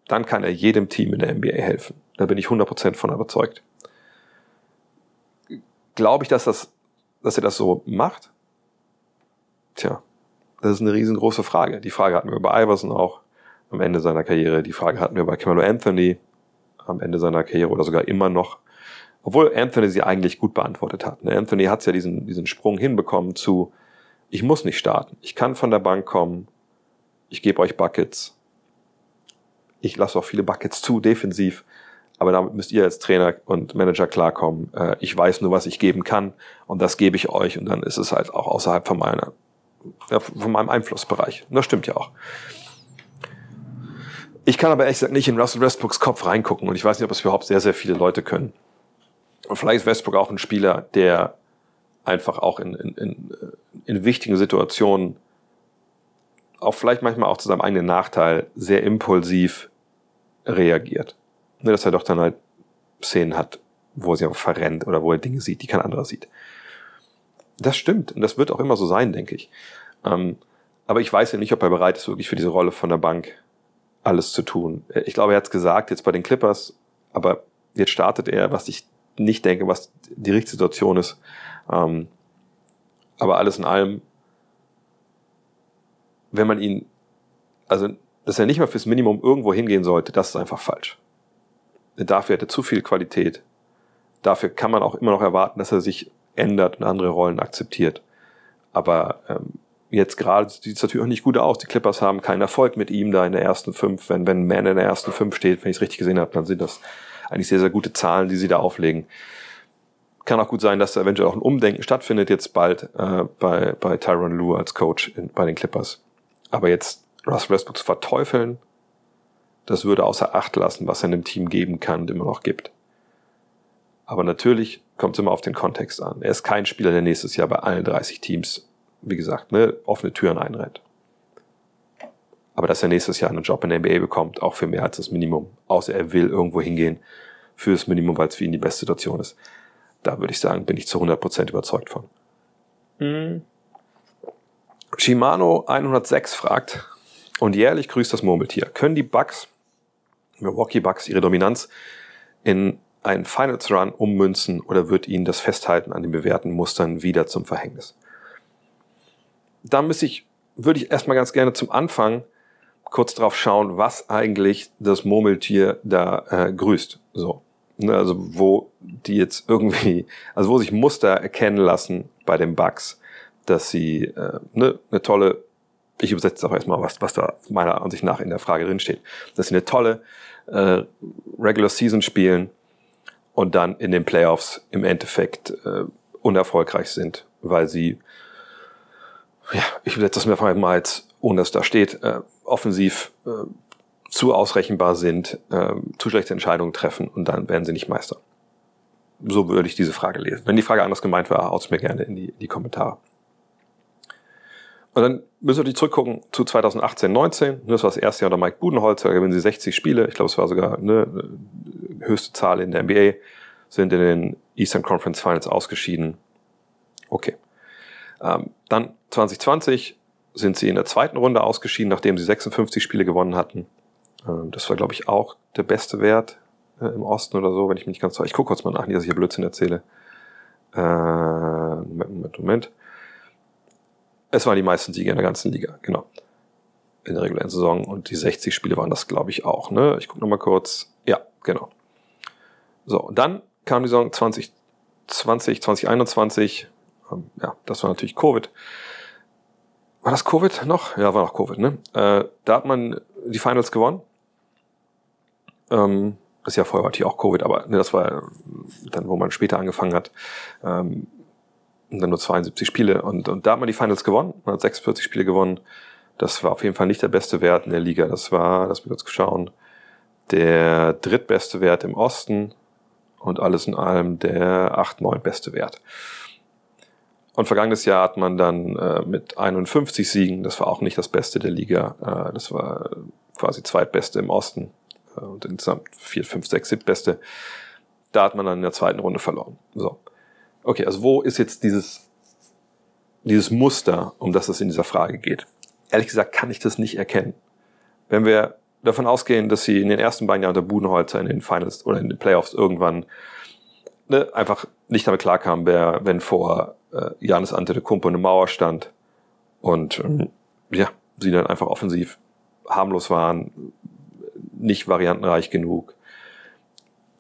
dann kann er jedem Team in der NBA helfen. Da bin ich 100% von überzeugt. Glaube ich, dass, das, dass er das so macht? Tja, das ist eine riesengroße Frage. Die Frage hatten wir bei Iverson auch am Ende seiner Karriere. Die Frage hatten wir bei Camelo Anthony am Ende seiner Karriere oder sogar immer noch. Obwohl Anthony sie eigentlich gut beantwortet hat. Ne? Anthony hat ja diesen, diesen Sprung hinbekommen zu, ich muss nicht starten. Ich kann von der Bank kommen. Ich gebe euch Buckets. Ich lasse auch viele Buckets zu, defensiv. Aber damit müsst ihr als Trainer und Manager klarkommen. Äh, ich weiß nur, was ich geben kann. Und das gebe ich euch. Und dann ist es halt auch außerhalb von meiner ja, von meinem Einflussbereich. das stimmt ja auch. Ich kann aber ehrlich gesagt nicht in Russell Westbrooks Kopf reingucken und ich weiß nicht, ob es überhaupt sehr, sehr viele Leute können. Und vielleicht ist Westbrook auch ein Spieler, der einfach auch in, in, in, in wichtigen Situationen, auch vielleicht manchmal auch zu seinem eigenen Nachteil, sehr impulsiv reagiert. Ne, dass er doch dann halt Szenen hat, wo er sich einfach verrennt oder wo er Dinge sieht, die kein anderer sieht. Das stimmt und das wird auch immer so sein, denke ich. Ähm, aber ich weiß ja nicht, ob er bereit ist, wirklich für diese Rolle von der Bank alles zu tun. Ich glaube, er hat es gesagt, jetzt bei den Clippers, aber jetzt startet er, was ich nicht denke, was die richtige Situation ist. Ähm, aber alles in allem, wenn man ihn, also, dass er nicht mal fürs Minimum irgendwo hingehen sollte, das ist einfach falsch. Dafür hätte zu viel Qualität. Dafür kann man auch immer noch erwarten, dass er sich ändert und andere Rollen akzeptiert. Aber ähm, jetzt gerade sieht es natürlich auch nicht gut aus. Die Clippers haben keinen Erfolg mit ihm da in der ersten fünf. Wenn, wenn Man in der ersten fünf steht, wenn ich es richtig gesehen habe, dann sind das eigentlich sehr, sehr gute Zahlen, die sie da auflegen. Kann auch gut sein, dass da eventuell auch ein Umdenken stattfindet jetzt bald äh, bei, bei Tyron Lue als Coach in, bei den Clippers. Aber jetzt Russ Westbrook zu verteufeln, das würde außer Acht lassen, was er einem Team geben kann und immer noch gibt. Aber natürlich kommt es immer auf den Kontext an. Er ist kein Spieler, der nächstes Jahr bei allen 30 Teams, wie gesagt, ne, offene Türen einrennt. Aber dass er nächstes Jahr einen Job in der NBA bekommt, auch für mehr als das Minimum. Außer er will irgendwo hingehen für das Minimum, weil es für ihn die beste Situation ist. Da würde ich sagen, bin ich zu 100% überzeugt von. Mhm. Shimano 106 fragt, und jährlich grüßt das Murmeltier. Können die Bucks, Milwaukee Bucks, ihre Dominanz in einen Finals Run ummünzen oder wird ihnen das Festhalten an den bewährten Mustern wieder zum Verhängnis? Da müsste ich, würde ich erstmal ganz gerne zum Anfang kurz drauf schauen, was eigentlich das Murmeltier da äh, grüßt. So. Ne, also wo die jetzt irgendwie, also wo sich Muster erkennen lassen bei den Bugs, dass sie äh, ne, eine tolle, ich übersetze auch erstmal, was, was da meiner Ansicht nach in der Frage drin steht, dass sie eine tolle äh, Regular Season spielen und dann in den Playoffs im Endeffekt äh, unerfolgreich sind, weil sie, ja, ich übersetze das mir einfach mal jetzt, ohne dass da steht, äh, offensiv äh, zu ausrechenbar sind, äh, zu schlechte Entscheidungen treffen und dann werden sie nicht Meister. So würde ich diese Frage lesen. Wenn die Frage anders gemeint war, haut es mir gerne in die, in die Kommentare. Und dann müssen wir natürlich zurückgucken zu 2018, 19. Das war das erste Jahr unter Mike Budenholzer. Da gewinnen sie 60 Spiele. Ich glaube, es war sogar eine höchste Zahl in der NBA. Sind in den Eastern Conference Finals ausgeschieden. Okay. Ähm, dann 2020 sind sie in der zweiten Runde ausgeschieden, nachdem sie 56 Spiele gewonnen hatten. Ähm, das war, glaube ich, auch der beste Wert äh, im Osten oder so, wenn ich mich nicht ganz. Ich gucke kurz mal nach, nicht, dass ich hier Blödsinn erzähle. Äh, Moment, Moment. Es waren die meisten Siege in der ganzen Liga, genau. In der regulären Saison. Und die 60 Spiele waren das, glaube ich, auch. Ne? Ich gucke nochmal kurz. Ja, genau. So, und dann kam die Saison 2020, 2021. Ähm, ja, das war natürlich Covid. War das Covid noch? Ja, war noch Covid, ne? Äh, da hat man die Finals gewonnen. Ähm, das Jahr vorher war natürlich auch Covid, aber ne, das war dann, wo man später angefangen hat. Ähm, und dann nur 72 Spiele. Und, und da hat man die Finals gewonnen. Man hat 46 Spiele gewonnen. Das war auf jeden Fall nicht der beste Wert in der Liga. Das war, lass mich kurz schauen, der drittbeste Wert im Osten und alles in allem der 8, 9 beste Wert. Und vergangenes Jahr hat man dann äh, mit 51 Siegen, das war auch nicht das Beste der Liga, äh, das war quasi zweitbeste im Osten äh, und insgesamt 4, 5, 6, 7 beste. Da hat man dann in der zweiten Runde verloren. So. Okay, also wo ist jetzt dieses, dieses Muster, um das es in dieser Frage geht? Ehrlich gesagt kann ich das nicht erkennen. Wenn wir davon ausgehen, dass sie in den ersten beiden Jahren der Budenholzer in den Finals oder in den Playoffs irgendwann ne, einfach nicht damit klarkam, wer, wenn vor äh, Janis Antetokounmpo eine Mauer stand und ähm, ja, sie dann einfach offensiv harmlos waren, nicht variantenreich genug.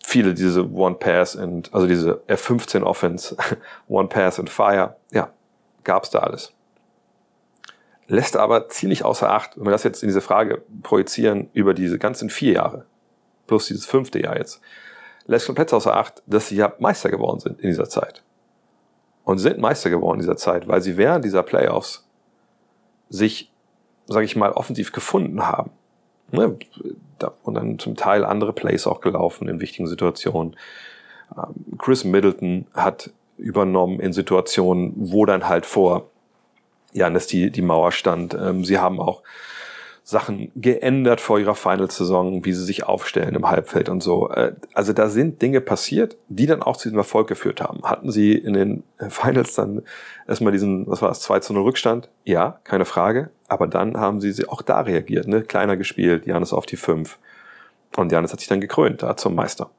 Viele diese One Pass und also diese F15 Offense, (laughs) One Pass and Fire, ja, gab's da alles. Lässt aber ziemlich außer Acht, wenn wir das jetzt in diese Frage projizieren über diese ganzen vier Jahre, plus dieses fünfte Jahr jetzt, lässt komplett außer Acht, dass sie ja Meister geworden sind in dieser Zeit. Und sind Meister geworden in dieser Zeit, weil sie während dieser Playoffs sich, sage ich mal, offensiv gefunden haben. Ne? Da wurden dann zum Teil andere Plays auch gelaufen in wichtigen Situationen. Ähm, Chris Middleton hat übernommen in Situationen, wo dann halt vor Janis die, die Mauer stand. Ähm, sie haben auch Sachen geändert vor ihrer Final-Saison, wie sie sich aufstellen im Halbfeld und so. Äh, Also da sind Dinge passiert, die dann auch zu diesem Erfolg geführt haben. Hatten sie in den Finals dann erstmal diesen, was war das, 2 zu 0 Rückstand? Ja, keine Frage. Aber dann haben sie, sie auch da reagiert, ne? Kleiner gespielt, Janis auf die 5. Und Janis hat sich dann gekrönt, da zum Meister.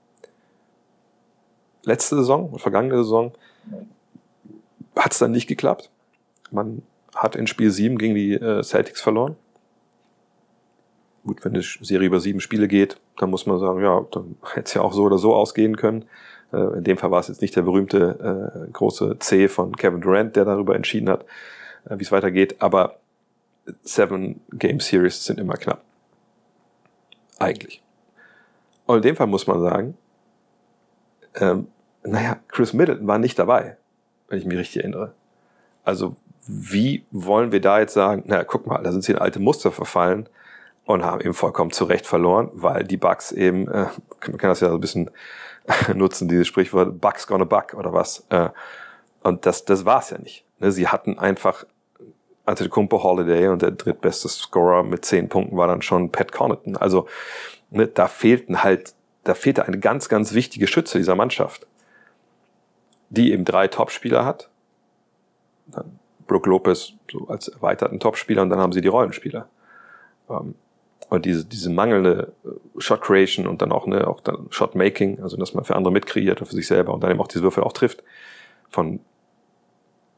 Letzte Saison, vergangene Saison, hat es dann nicht geklappt. Man hat in Spiel 7 gegen die äh, Celtics verloren. Gut, wenn die Serie über sieben Spiele geht, dann muss man sagen, ja, dann (laughs) hätte es ja auch so oder so ausgehen können. Äh, in dem Fall war es jetzt nicht der berühmte äh, große C von Kevin Durant, der darüber entschieden hat, äh, wie es weitergeht. Aber Seven Game Series sind immer knapp. Eigentlich. Und in dem Fall muss man sagen, ähm, naja, Chris Middleton war nicht dabei, wenn ich mich richtig erinnere. Also wie wollen wir da jetzt sagen, naja, guck mal, da sind sie in alte Muster verfallen und haben eben vollkommen zu Recht verloren, weil die Bugs eben, äh, man kann das ja so ein bisschen (laughs) nutzen, dieses Sprichwort, Bugs gonna bug oder was. Äh, und das, das war's ja nicht. Ne? Sie hatten einfach Antetokounmpo Holiday und der drittbeste Scorer mit zehn Punkten war dann schon Pat Connaughton. Also ne, da fehlten halt, da fehlte eine ganz, ganz wichtige Schütze dieser Mannschaft, die eben drei Topspieler hat. Dann Brook Lopez so als erweiterten Topspieler und dann haben sie die Rollenspieler. Ähm, und diese, diese mangelnde äh, Shot Creation und dann auch, ne, auch dann Shot Making, also dass man für andere mitkreiert und für sich selber und dann eben auch diese Würfel auch trifft von,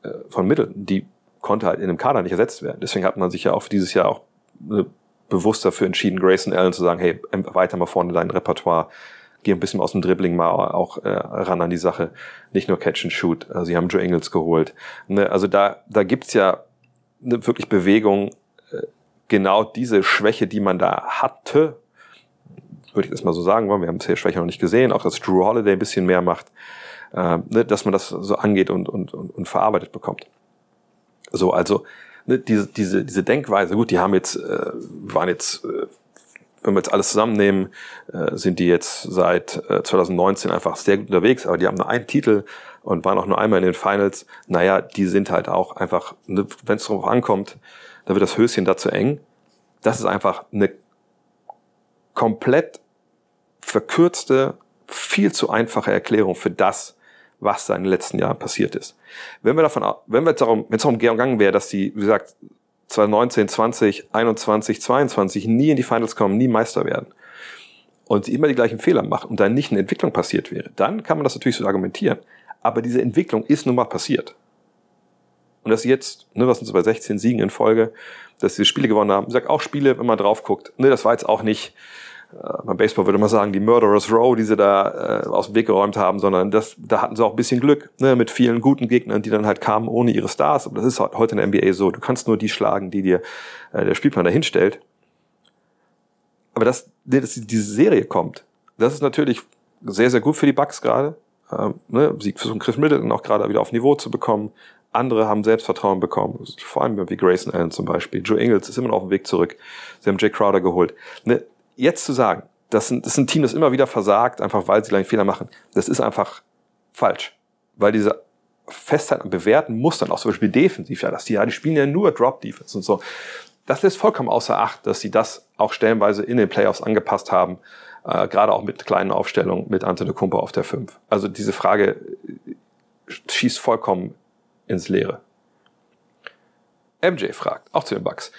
äh, von Mitteln, die konnte halt in einem Kader nicht ersetzt werden. Deswegen hat man sich ja auch dieses Jahr auch äh, bewusst dafür entschieden, Grayson Allen zu sagen, hey, weiter mal vorne dein Repertoire, geh ein bisschen aus dem Dribbling mal auch äh, ran an die Sache, nicht nur Catch and Shoot. Also sie haben Joe Ingles geholt. Ne, also da, da gibt's ja eine wirklich Bewegung, äh, genau diese Schwäche, die man da hatte, würde ich das mal so sagen wollen, wir haben es hier Schwäche noch nicht gesehen, auch dass Drew Holiday ein bisschen mehr macht, äh, ne, dass man das so angeht und, und, und, und verarbeitet bekommt. So, also ne, diese, diese, diese Denkweise, gut, die haben jetzt, äh, waren jetzt, äh, wenn wir jetzt alles zusammennehmen, sind die jetzt seit äh, 2019 einfach sehr gut unterwegs, aber die haben nur einen Titel und waren auch nur einmal in den Finals. Naja, die sind halt auch einfach, ne, wenn es darauf ankommt, dann wird das Höschen dazu eng. Das ist einfach eine komplett verkürzte, viel zu einfache Erklärung für das, was da in den letzten Jahren passiert ist. Wenn wir davon, wenn wir jetzt darum, wenn es darum gegangen wäre, dass die, wie gesagt, 2019, 20, 21, 22 nie in die Finals kommen, nie Meister werden und sie immer die gleichen Fehler machen und dann nicht eine Entwicklung passiert wäre, dann kann man das natürlich so argumentieren. Aber diese Entwicklung ist nun mal passiert. Und dass sie jetzt, ne, was sind sie bei 16 Siegen in Folge, dass sie Spiele gewonnen haben. Ich sag auch Spiele, wenn man drauf guckt, ne, das war jetzt auch nicht, äh, beim Baseball würde man sagen, die Murderers Row, die sie da äh, aus dem Weg geräumt haben, sondern das, da hatten sie auch ein bisschen Glück, ne, mit vielen guten Gegnern, die dann halt kamen ohne ihre Stars. Aber das ist heute in der NBA so. Du kannst nur die schlagen, die dir äh, der Spielplan dahin stellt. Aber dass, dass diese Serie kommt, das ist natürlich sehr, sehr gut für die Bucks gerade. Ähm, ne, Sieg für so einen Chris Middleton auch gerade wieder auf Niveau zu bekommen. Andere haben Selbstvertrauen bekommen, vor allem wie Grayson Allen zum Beispiel. Joe Ingles ist immer noch auf dem Weg zurück. Sie haben Jay Crowder geholt. Ne, jetzt zu sagen, das ist, ein, Team, das immer wieder versagt, einfach weil sie gleich Fehler machen, das ist einfach falsch. Weil diese Festheit an bewährten Mustern, auch zum Beispiel defensiv, ja, dass die, ja, die spielen ja nur Drop-Defense und so. Das lässt vollkommen außer Acht, dass sie das auch stellenweise in den Playoffs angepasst haben, äh, gerade auch mit kleinen Aufstellungen mit Antetokounmpo auf der 5. Also diese Frage schießt vollkommen ins Leere. MJ fragt, auch zu den Bucks.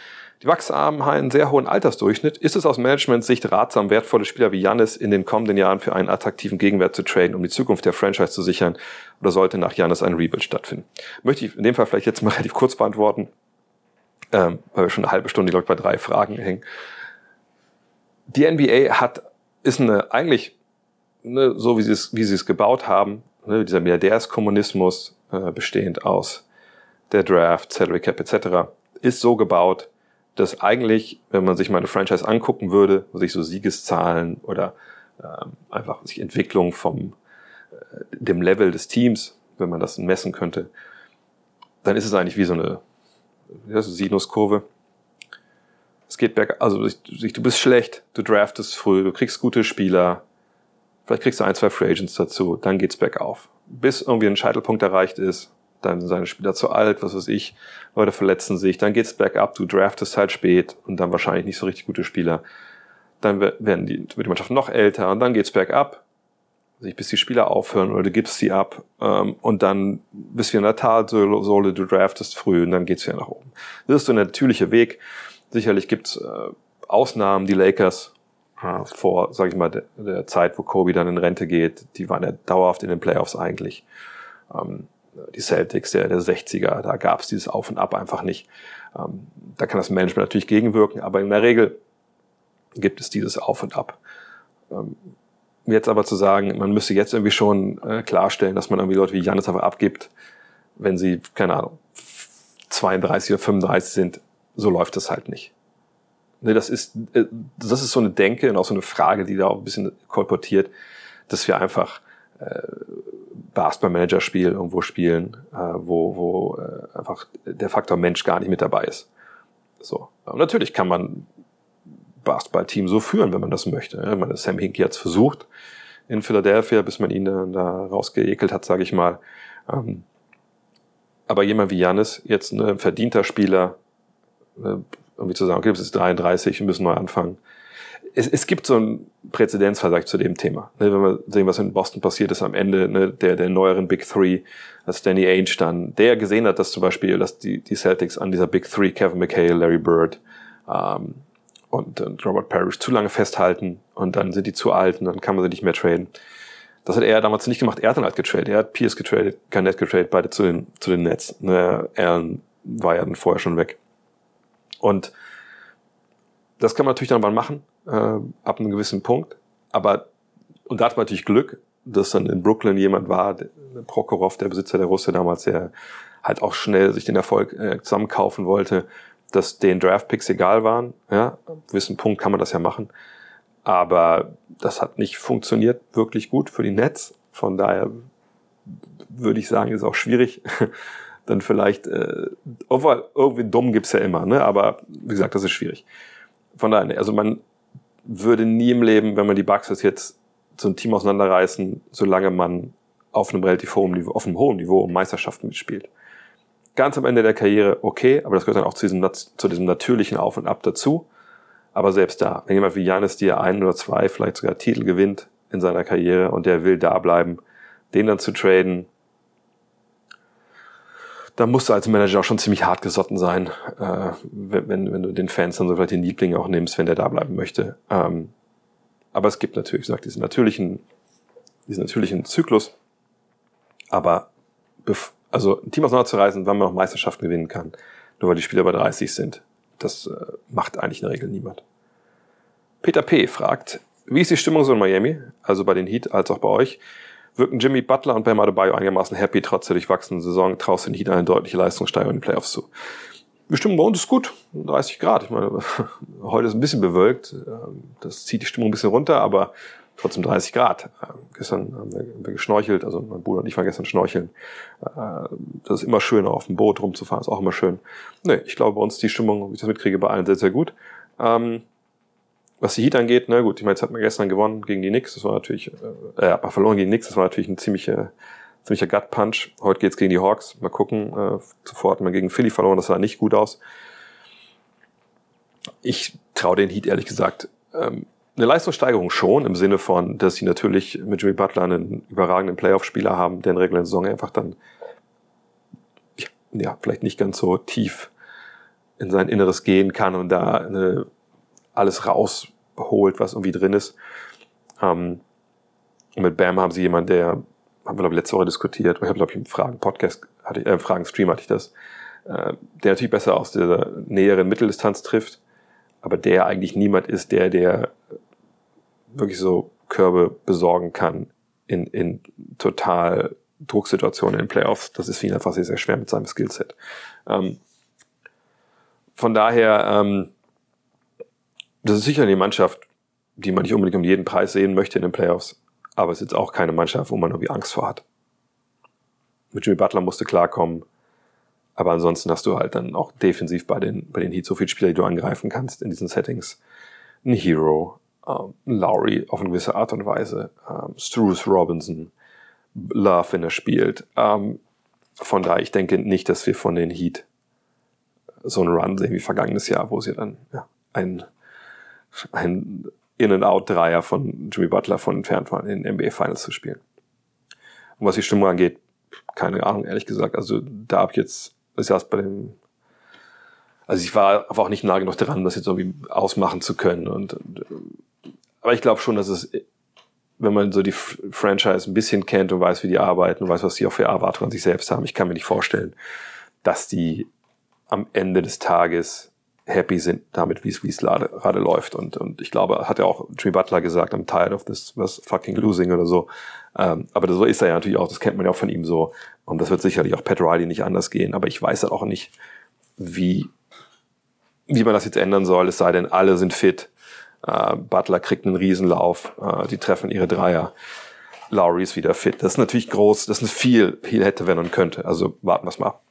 Die Bucks haben einen sehr hohen Altersdurchschnitt. Ist es aus Management-Sicht ratsam, wertvolle Spieler wie Janis in den kommenden Jahren für einen attraktiven Gegenwert zu traden, um die Zukunft der Franchise zu sichern? Oder sollte nach Janis ein Rebuild stattfinden? Möchte ich in dem Fall vielleicht jetzt mal (laughs) relativ kurz beantworten, ähm, weil wir schon eine halbe Stunde, glaube ich, bei drei Fragen hängen. Die NBA hat, ist eine, eigentlich, ne, so wie sie es, wie sie es gebaut haben, ne, dieser Milliardärskommunismus, äh, bestehend aus der Draft, Salary Cap etc., ist so gebaut, dass eigentlich, wenn man sich mal eine Franchise angucken würde, sich so Siegeszahlen oder ähm, einfach sich Entwicklung vom äh, dem Level des Teams, wenn man das messen könnte, dann ist es eigentlich wie so eine ja, so Sinuskurve. Es geht berg, also du bist schlecht, du draftest früh, du kriegst gute Spieler, vielleicht kriegst du ein, zwei Free Agents dazu, dann geht's bergauf. Bis irgendwie ein Scheitelpunkt erreicht ist, dann sind seine Spieler zu alt, was weiß ich, Leute verletzen sich, dann geht's bergab, du draftest halt spät und dann wahrscheinlich nicht so richtig gute Spieler. Dann werden die, wird die Mannschaft noch älter und dann geht's bergab, bis die Spieler aufhören oder du gibst sie ab ähm, und dann bist du in der Talsohle, du draftest früh und dann geht's wieder nach oben. Das ist so ein natürlicher Weg. Sicherlich gibt's äh, Ausnahmen, die Lakers äh, vor, sage ich mal, der, Zeit, wo Kobe dann in Rente geht, die waren ja dauerhaft in den Playoffs eigentlich. Ähm, die Celtics der, der 60er, da gab's dieses Auf und Ab einfach nicht. Ähm, da kann das Management natürlich gegenwirken, aber in der Regel gibt es dieses Auf und Ab. Ähm, Jetzt aber zu sagen, man müsste jetzt irgendwie schon äh, klarstellen, dass man irgendwie Leute wie Janis einfach abgibt, wenn sie, keine Ahnung, 32 oder 35 sind, so läuft das halt nicht. Ne, das ist, äh, das ist so eine Denke und auch so eine Frage, die da auch ein bisschen kolportiert, dass wir einfach äh, Basketball-Manager-Spiel irgendwo spielen, äh, wo, wo äh, einfach der Faktor Mensch gar nicht mit dabei ist. So. Und natürlich kann man Basketballteam so führen, wenn man das möchte. Ja, meine, Sam Hinkie hat es versucht in Philadelphia, bis man ihn da, da rausgeekelt hat, sage ich mal. Ähm, aber jemand wie Janis, jetzt ein verdienter Spieler, äh, irgendwie zu sagen, okay, es ist 33, wir müssen neu anfangen. Es, es gibt so einen ich, zu dem Thema. Ne, wenn wir sehen, was in Boston passiert ist am Ende ne, der, der neueren Big Three, als Danny Ainge dann, der gesehen hat, dass zum Beispiel, dass die, die Celtics an dieser Big Three, Kevin McHale, Larry Bird, ähm, und, und Robert Parrish zu lange festhalten und dann sind die zu alt und dann kann man sie nicht mehr traden. Das hat er damals nicht gemacht. Er hat dann halt getradet. Er hat Pierce getradet, Garnett getradet, beide zu den, zu den Nets. Ne, Allen war ja dann vorher schon weg. Und das kann man natürlich dann mal machen, äh, ab einem gewissen Punkt. Aber, und da hat man natürlich Glück, dass dann in Brooklyn jemand war, der, Prokhorov, der Besitzer der Russe damals, der halt auch schnell sich den Erfolg äh, zusammenkaufen wollte dass den Draftpicks egal waren. Ja, gewissen Punkt kann man das ja machen. Aber das hat nicht funktioniert wirklich gut für die Nets. Von daher würde ich sagen, ist auch schwierig. (laughs) Dann vielleicht, äh, irgendwie dumm gibt's ja immer, ne? aber wie gesagt, das ist schwierig. Von daher, also man würde nie im Leben, wenn man die Bugs jetzt so ein Team auseinanderreißen, solange man auf einem relativ hohen Niveau, auf einem hohen Niveau Meisterschaften mitspielt ganz am Ende der Karriere okay, aber das gehört dann auch zu diesem, zu diesem natürlichen Auf und Ab dazu. Aber selbst da, wenn jemand wie Janis dir ein oder zwei, vielleicht sogar Titel gewinnt in seiner Karriere und der will da bleiben, den dann zu traden, da musst du als Manager auch schon ziemlich hart gesotten sein, äh, wenn, wenn du den Fans dann so vielleicht den Liebling auch nimmst, wenn der da bleiben möchte. Ähm, aber es gibt natürlich, gesagt, diesen natürlichen, diesen natürlichen Zyklus. Aber also ein Team auseinanderzureißen, wann man noch Meisterschaften gewinnen kann, nur weil die Spieler bei 30 sind, das äh, macht eigentlich in der Regel niemand. Peter P. fragt, wie ist die Stimmung so in Miami, also bei den Heat als auch bei euch? Wirken Jimmy Butler und Bam Adebayo einigermaßen happy, trotz der durchwachsenen Saison, traust den Heat eine deutliche Leistungssteigerung in den Playoffs zu? Die Stimmung bei uns ist gut, 30 Grad. Ich meine, (laughs) heute ist ein bisschen bewölkt, ähm, das zieht die Stimmung ein bisschen runter, aber trotzdem 30 Grad. Äh, gestern haben wir, geschnorchelt, also mein Bruder und ich waren gestern schnorcheln. Äh, das ist immer schön, auf dem Boot rumzufahren, ist auch immer schön. Nee, ich glaube, bei uns die Stimmung, wie ich das mitkriege, bei allen sehr, sehr gut. Ähm, was die Heat angeht, na gut, ich meine, jetzt hat man gestern gewonnen gegen die Knicks, das war natürlich, äh, äh verloren gegen die Knicks, das war natürlich ein ziemlicher, ziemlicher Gut-Punch. Heute geht's gegen die Hawks, mal gucken. Äh, zuvor hat man gegen Philly verloren, das sah nicht gut aus. Ich traue den Heat ehrlich gesagt ähm, eine Leistungssteigerung schon, im Sinne von, dass sie natürlich mit Jimmy Butler einen überragenden Playoff-Spieler haben, der in der regulären Saison einfach dann ja, vielleicht nicht ganz so tief in sein Inneres gehen kann und da eine, alles rausholt, was irgendwie drin ist. Ähm, und mit Bam haben sie jemanden, der, haben wir glaube ich letzte Woche diskutiert, ich habe glaube ich im Fragen-Podcast, hatte ich, äh, Fragen-Stream hatte ich das, äh, der natürlich besser aus der näheren Mitteldistanz trifft, aber der eigentlich niemand ist, der, der wirklich so Körbe besorgen kann in, in total Drucksituationen in Playoffs. Das ist für ihn einfach sehr, sehr schwer mit seinem Skillset. Ähm, von daher, ähm, das ist sicher eine Mannschaft, die man nicht unbedingt um jeden Preis sehen möchte in den Playoffs, aber es ist jetzt auch keine Mannschaft, wo man irgendwie Angst vor hat. Mit Jimmy Butler musste klarkommen, aber ansonsten hast du halt dann auch defensiv bei den, bei den Heat so viele Spieler, die du angreifen kannst in diesen Settings. Ein Hero, ähm, Lowry auf eine gewisse Art und Weise, ähm, Struce Robinson, Love, wenn er spielt. Ähm, von daher, ich denke nicht, dass wir von den Heat so einen Run sehen wie vergangenes Jahr, wo sie dann ja, ein, ein In-and-Out-Dreier von Jimmy Butler von entfernt waren, in den NBA Finals zu spielen. Und was die Stimmung angeht, keine Ahnung, ehrlich gesagt. Also da habe ich jetzt, ist erst bei dem, also ich war auch nicht nah genug dran, das jetzt irgendwie ausmachen zu können. Und, und aber ich glaube schon, dass es, wenn man so die Franchise ein bisschen kennt und weiß, wie die arbeiten und weiß, was die auch für Erwartungen an sich selbst haben, ich kann mir nicht vorstellen, dass die am Ende des Tages happy sind damit, wie es gerade läuft. Und, und ich glaube, hat ja auch Jimmy Butler gesagt, I'm tired of this was fucking losing oder so. Ähm, aber so ist er ja natürlich auch, das kennt man ja auch von ihm so. Und das wird sicherlich auch Pat Riley nicht anders gehen. Aber ich weiß halt auch nicht, wie, wie man das jetzt ändern soll, es sei denn, alle sind fit. Äh, Butler kriegt einen Riesenlauf, äh, die treffen ihre Dreier. Lowry ist wieder fit. Das ist natürlich groß, das ist viel, viel hätte, wenn und könnte. Also warten wir es mal ab.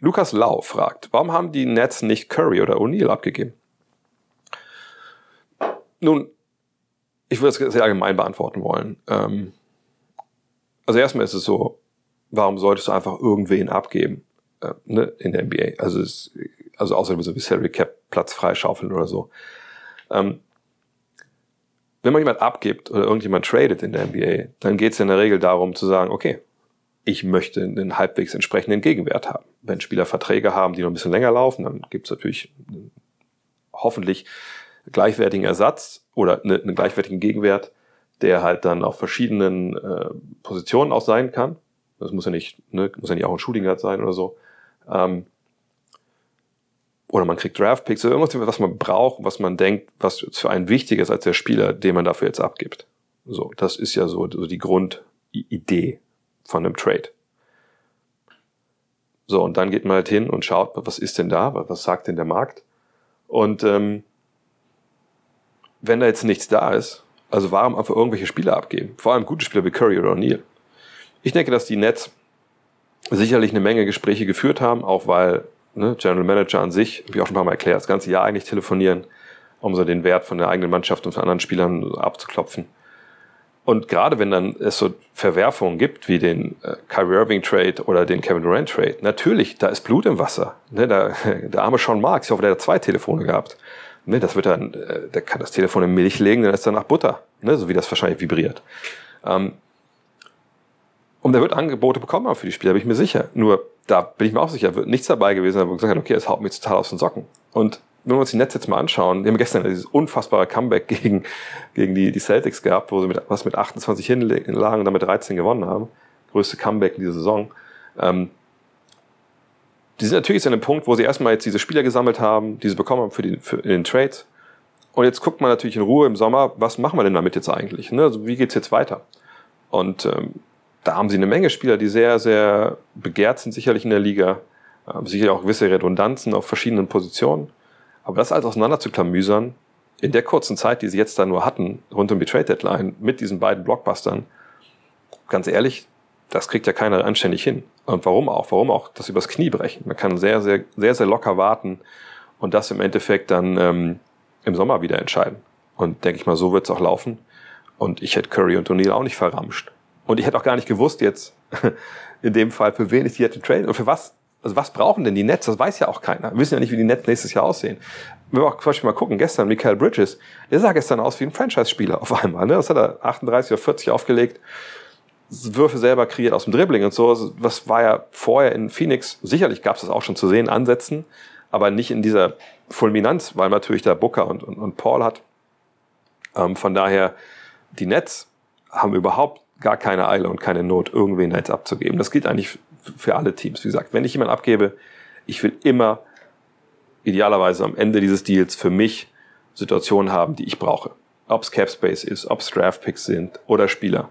Lukas Lau fragt, warum haben die Nets nicht Curry oder O'Neal abgegeben? Nun, ich würde es sehr allgemein beantworten wollen. Ähm, also erstmal ist es so, warum solltest du einfach irgendwen abgeben äh, ne, in der NBA? Also, es, also außer du willst Salary Cap Platz freischaufeln oder so. Ähm, wenn man jemand abgibt oder irgendjemand tradet in der NBA, dann geht es in der Regel darum zu sagen, okay, ich möchte einen halbwegs entsprechenden Gegenwert haben. Wenn Spieler Verträge haben, die noch ein bisschen länger laufen, dann gibt es natürlich hoffentlich gleichwertigen Ersatz oder eine, einen gleichwertigen Gegenwert, der halt dann auf verschiedenen äh, Positionen auch sein kann. Das muss ja nicht, ne, muss ja nicht auch ein Shooting Guard sein oder so. Ähm, oder man kriegt Draftpicks oder irgendwas, was man braucht, was man denkt, was für einen wichtiger ist als der Spieler, den man dafür jetzt abgibt. So, das ist ja so, so die Grundidee von einem Trade. So, und dann geht man halt hin und schaut, was ist denn da, was sagt denn der Markt? Und ähm, wenn da jetzt nichts da ist, also warum einfach irgendwelche Spieler abgeben? Vor allem gute Spieler wie Curry oder O'Neal. Ich denke, dass die Nets sicherlich eine Menge Gespräche geführt haben, auch weil ne, General Manager an sich, ich auch schon ein paar Mal erklärt, das ganze Jahr eigentlich telefonieren, um so den Wert von der eigenen Mannschaft und von anderen Spielern abzuklopfen. Und gerade wenn dann es so Verwerfungen gibt, wie den äh, Kyrie Irving Trade oder den Kevin Durant Trade, natürlich, da ist Blut im Wasser. Ne, da, (laughs) der arme Sean Marks, ich hoffe, der hat zwei Telefone gehabt. Ne, das wird dann, äh, der kann das Telefon in Milch legen, dann ist danach Butter. Ne, so wie das wahrscheinlich vibriert. Ähm, und der wird Angebote bekommen haben für die Spieler, bin ich mir sicher. Nur, da bin ich mir auch sicher, wird nichts dabei gewesen, wo gesagt hat, okay, das haut mir total aus den Socken. Und wenn wir uns die Nets jetzt mal anschauen, die haben gestern dieses unfassbare Comeback gegen, gegen die, die Celtics gehabt, wo sie mit, was mit 28 hinlagen und damit 13 gewonnen haben. Größte Comeback in dieser Saison. Ähm, die sind natürlich an einem Punkt, wo sie erstmal jetzt diese Spieler gesammelt haben, die sie bekommen haben für, die, für den Trade. Und jetzt guckt man natürlich in Ruhe im Sommer, was machen wir denn damit jetzt eigentlich? Ne? Also wie geht's jetzt weiter? Und ähm, da haben sie eine Menge Spieler, die sehr, sehr begehrt sind, sicherlich in der Liga. Ähm, sicher auch gewisse Redundanzen auf verschiedenen Positionen. Aber das alles auseinander zu klamüsern, in der kurzen Zeit, die sie jetzt da nur hatten, rund um die Trade Deadline, mit diesen beiden Blockbustern, ganz ehrlich, das kriegt ja keiner anständig hin. Und warum auch? Warum auch das übers Knie brechen? Man kann sehr, sehr, sehr, sehr locker warten und das im Endeffekt dann ähm, im Sommer wieder entscheiden. Und denke ich mal, so wird es auch laufen. Und ich hätte Curry und O'Neill auch nicht verramscht. Und ich hätte auch gar nicht gewusst jetzt, (laughs) in dem Fall, für wen ich die hätte traden und für was also was brauchen denn die Nets? Das weiß ja auch keiner. Wir wissen ja nicht, wie die Nets nächstes Jahr aussehen. Wenn wir auch zum Beispiel mal gucken, gestern Michael Bridges, der sah gestern aus wie ein Franchise-Spieler auf einmal. Ne? Das hat er 38 oder 40 aufgelegt. Würfe selber kreiert aus dem Dribbling und so. Also, was war ja vorher in Phoenix, sicherlich gab es das auch schon zu sehen, Ansätzen, aber nicht in dieser Fulminanz, weil natürlich da Booker und, und, und Paul hat. Ähm, von daher, die Nets haben überhaupt gar keine Eile und keine Not, irgendwen jetzt abzugeben. Das gilt eigentlich für alle Teams. Wie gesagt, wenn ich jemanden abgebe, ich will immer idealerweise am Ende dieses Deals für mich Situationen haben, die ich brauche. Ob es Capspace ist, ob es Draftpicks sind oder Spieler.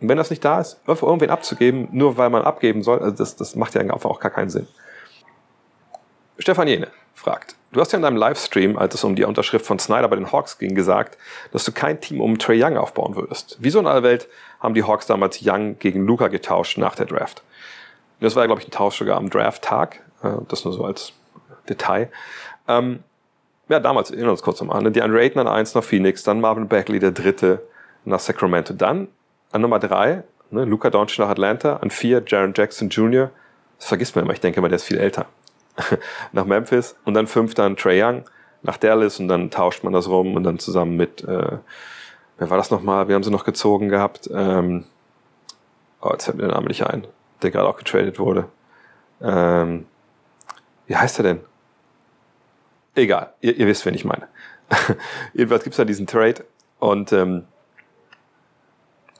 Und wenn das nicht da ist, irgendwen abzugeben, nur weil man abgeben soll, also das, das macht ja einfach auch gar keinen Sinn. Stefan Jene fragt, du hast ja in deinem Livestream, als es um die Unterschrift von Snyder bei den Hawks ging, gesagt, dass du kein Team um Trey Young aufbauen würdest. Wieso in aller Welt haben die Hawks damals Young gegen Luca getauscht nach der Draft? Das war, glaube ich, ein Tausch sogar am Draft-Tag. Äh, das nur so als Detail. Ähm, ja, damals, erinnern uns kurz nochmal, ne? die Ayton an eins nach Phoenix, dann Marvin Bagley, der dritte nach Sacramento. Dann an Nummer drei Ne? Luca Doncic nach Atlanta, an vier Jaron Jackson Jr., das vergisst man immer, ich denke mal, der ist viel älter, (laughs) nach Memphis und dann fünf dann Trey Young nach Dallas und dann tauscht man das rum und dann zusammen mit, äh, wer war das nochmal, wir haben sie noch gezogen gehabt, ähm, oh, jetzt fällt mir der Name nicht ein, der gerade auch getradet wurde. Ähm, wie heißt er denn? Egal, ihr, ihr wisst, wen ich meine. (laughs) Jedenfalls gibt's da diesen Trade und ähm,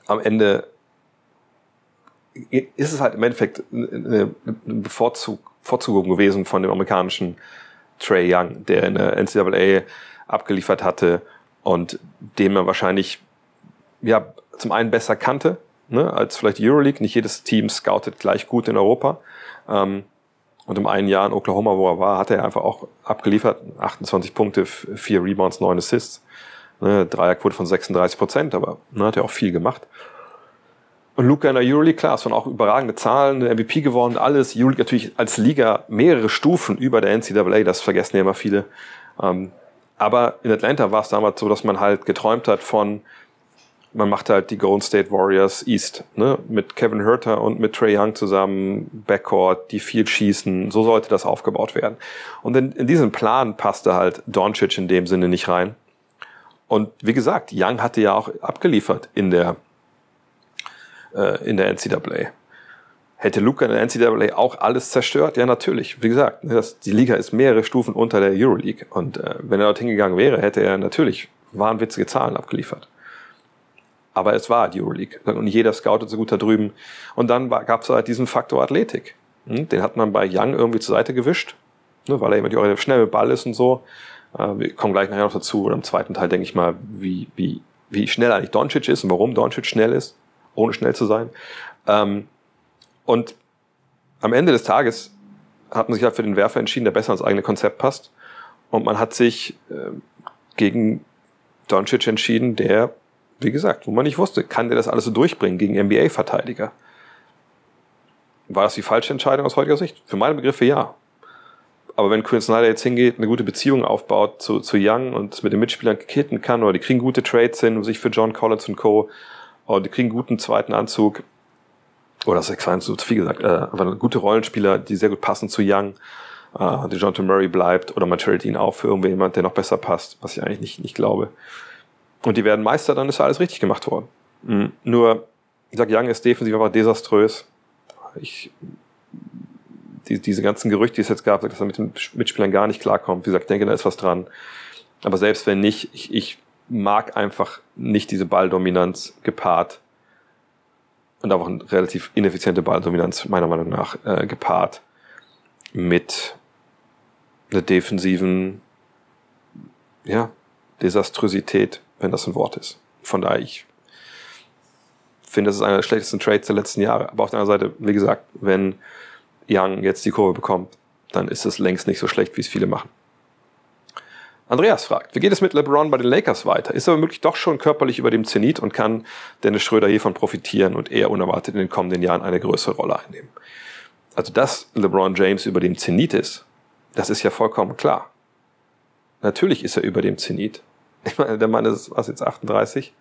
am Ende ist es halt im Endeffekt eine Bevorzug, Bevorzugung gewesen von dem amerikanischen Trey Young, der in der NCAA abgeliefert hatte und den man wahrscheinlich ja zum einen besser kannte ne, als vielleicht Euroleague. Nicht jedes Team scoutet gleich gut in Europa. Ähm, und im einen Jahr in Oklahoma, wo er war, hat er einfach auch abgeliefert. 28 Punkte, vier Rebounds, neun Assists. Ne, Dreierquote von 36 Prozent, aber ne, hat er auch viel gemacht. Und Luca in der Euroleague, klar, es waren auch überragende Zahlen, MVP gewonnen, alles. Euroleague natürlich als Liga mehrere Stufen über der NCAA, das vergessen ja immer viele. Ähm, aber in Atlanta war es damals so, dass man halt geträumt hat von, man macht halt die Golden State Warriors East, ne, mit Kevin Herter und mit Trey Young zusammen, Backcourt, die viel schießen, so sollte das aufgebaut werden. Und in, in diesen Plan passte halt Doncic in dem Sinne nicht rein. Und wie gesagt, Young hatte ja auch abgeliefert in der äh, in der NCAA. Hätte Luca in der NCAA auch alles zerstört? Ja, natürlich. Wie gesagt, ne, das, die Liga ist mehrere Stufen unter der Euroleague. Und äh, wenn er dort hingegangen wäre, hätte er natürlich wahnwitzige Zahlen abgeliefert. Aber es war die Euroleague. Und jeder scoutet so gut da drüben. Und dann gab es halt diesen Faktor Athletik. Hm, den hat man bei Young irgendwie zur Seite gewischt, ne, weil er immer die schnell mit Ball ist und so. Äh, wir kommen gleich nachher noch dazu. Und im zweiten Teil denke ich mal, wie, wie, wie schnell eigentlich Doncic ist und warum Doncic schnell ist ohne schnell zu sein. Ähm, und am Ende des Tages hat man sich halt für den Werfer entschieden, der besser ins eigene Konzept passt. Und man hat sich äh, gegen Doncic entschieden, der, wie gesagt, wo man nicht wusste, kann der das alles so durchbringen gegen NBA-Verteidiger? War das die falsche Entscheidung aus heutiger Sicht? Für meine Begriffe ja. Aber wenn Quinn Snyder jetzt hingeht, eine gute Beziehung aufbaut zu, zu Young und mit den Mitspielern kitten kann, oder die kriegen gute Trades hin, sich für John Collins und Co. Und die kriegen einen guten zweiten Anzug. Oder das ist zu viel gesagt, äh, aber gute Rollenspieler, die sehr gut passen zu Young. Äh, DeJounte Murray bleibt oder man tradet ihn auch für irgendjemand, der noch besser passt, was ich eigentlich nicht, nicht glaube. Und die werden Meister, dann ist alles richtig gemacht worden. Mhm. Nur, ich sag, Young ist defensiv aber desaströs. Ich, die, diese ganzen Gerüchte, die es jetzt gab, dass er mit den Mitspielern gar nicht klarkommt. Wie gesagt, ich denke, da ist was dran. Aber selbst wenn nicht, ich, ich mag einfach nicht diese Balldominanz gepaart und auch eine relativ ineffiziente Balldominanz meiner Meinung nach äh, gepaart mit einer defensiven ja, Desastrosität, wenn das ein Wort ist. Von daher, ich finde, das ist einer der schlechtesten Trades der letzten Jahre. Aber auf der anderen Seite, wie gesagt, wenn Young jetzt die Kurve bekommt, dann ist es längst nicht so schlecht, wie es viele machen. Andreas fragt, wie geht es mit LeBron bei den Lakers weiter? Ist er womöglich doch schon körperlich über dem Zenit und kann Dennis Schröder hiervon profitieren und eher unerwartet in den kommenden Jahren eine größere Rolle einnehmen? Also, dass LeBron James über dem Zenit ist, das ist ja vollkommen klar. Natürlich ist er über dem Zenit. Ich meine, der Mann ist, was jetzt 38?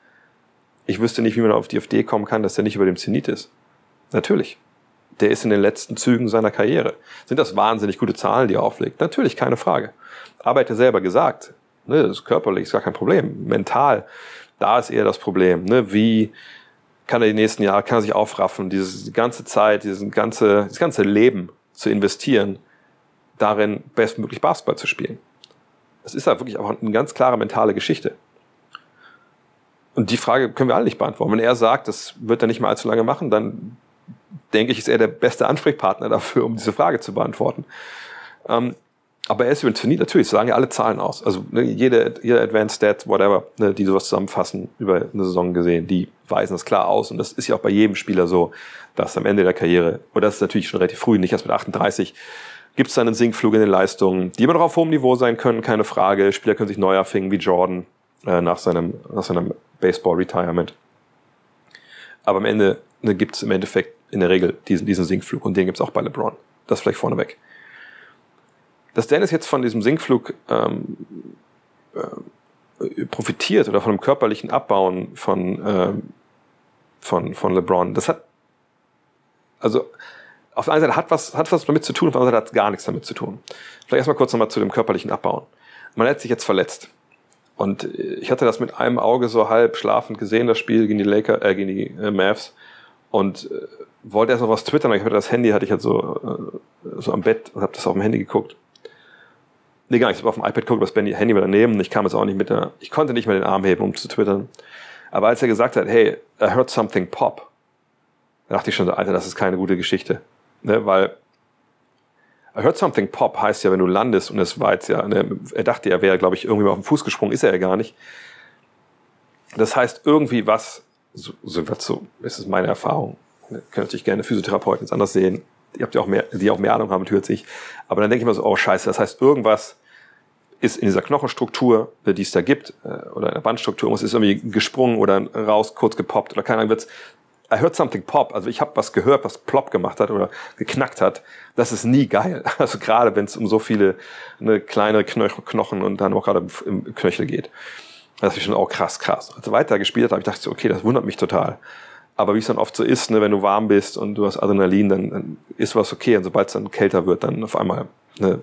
Ich wüsste nicht, wie man auf die Idee kommen kann, dass er nicht über dem Zenit ist. Natürlich. Der ist in den letzten Zügen seiner Karriere. Sind das wahnsinnig gute Zahlen, die er auflegt? Natürlich, keine Frage. Aber er hat ja selber gesagt, ne, das ist körperlich, ist gar kein Problem. Mental, da ist eher das Problem. Ne? Wie kann er die nächsten Jahre, kann er sich aufraffen, diese ganze Zeit, dieses ganze, das ganze Leben zu investieren, darin bestmöglich Basketball zu spielen. Das ist halt wirklich auch eine ganz klare mentale Geschichte. Und die Frage können wir alle nicht beantworten. Wenn er sagt, das wird er nicht mehr allzu lange machen, dann denke ich, ist er der beste Ansprechpartner (laughs) dafür, um diese Frage zu beantworten. Ähm, aber er ist über den natürlich, sagen ja alle Zahlen aus. Also ne, jede, jede Advanced Stat, whatever, ne, die sowas zusammenfassen, über eine Saison gesehen, die weisen das klar aus. Und das ist ja auch bei jedem Spieler so, dass am Ende der Karriere, oder das ist natürlich schon relativ früh, nicht erst mit 38, gibt es dann einen Sinkflug in den Leistungen, die immer noch auf hohem Niveau sein können, keine Frage. Spieler können sich neu erfingen, wie Jordan äh, nach seinem, nach seinem Baseball-Retirement. Aber am Ende ne, gibt es im Endeffekt in der Regel diesen, diesen Sinkflug und den gibt es auch bei LeBron. Das vielleicht vorneweg dass Dennis jetzt von diesem Sinkflug ähm, äh, profitiert oder von einem körperlichen Abbauen von, ähm, von, von LeBron. Das hat, also auf der einen Seite hat was, hat was damit zu tun, auf der anderen Seite hat gar nichts damit zu tun. Vielleicht erstmal kurz nochmal zu dem körperlichen Abbauen. Man hat sich jetzt verletzt. Und ich hatte das mit einem Auge so halb schlafend gesehen, das Spiel gegen die Laker, äh, gegen die äh, Mavs. Und äh, wollte erst noch was twittern, aber ich hatte das Handy, hatte ich halt so, äh, so am Bett und habe das auf dem Handy geguckt. Nee, gar nicht. Ich habe auf dem iPad geguckt, das Handy war daneben und ich kam jetzt auch nicht mit der, ich konnte nicht mehr den Arm heben, um zu twittern. Aber als er gesagt hat, hey, I heard something pop, da dachte ich schon, Alter, das ist keine gute Geschichte. Ne, weil I heard something pop heißt ja, wenn du landest und es war jetzt ja, ne, er dachte, er wäre, glaube ich, irgendwie mal auf den Fuß gesprungen, ist er ja gar nicht. Das heißt, irgendwie was, so, so, so ist es meine Erfahrung. Ne, könnt natürlich gerne Physiotherapeuten jetzt anders sehen. Die habt ja auch mehr, die auch mehr Ahnung haben, natürlich ich. Aber dann denke ich mir so, oh scheiße, das heißt, irgendwas ist in dieser Knochenstruktur, äh, die es da gibt, äh, oder in der Bandstruktur, muss ist irgendwie gesprungen oder raus, kurz gepoppt oder keine Ahnung, wird's I heard something pop, also ich habe was gehört, was plop gemacht hat oder geknackt hat. Das ist nie geil. (laughs) Also gerade wenn es um so viele ne, kleine Knochen und dann auch gerade im Knöchel geht. Das ist schon auch krass, krass. Als ich gespielt habe, ich dachte okay, das wundert mich total. Aber wie es dann oft so ist, ne, wenn du warm bist und du hast Adrenalin, dann, dann ist was okay. Und sobald es dann kälter wird, dann auf einmal ne,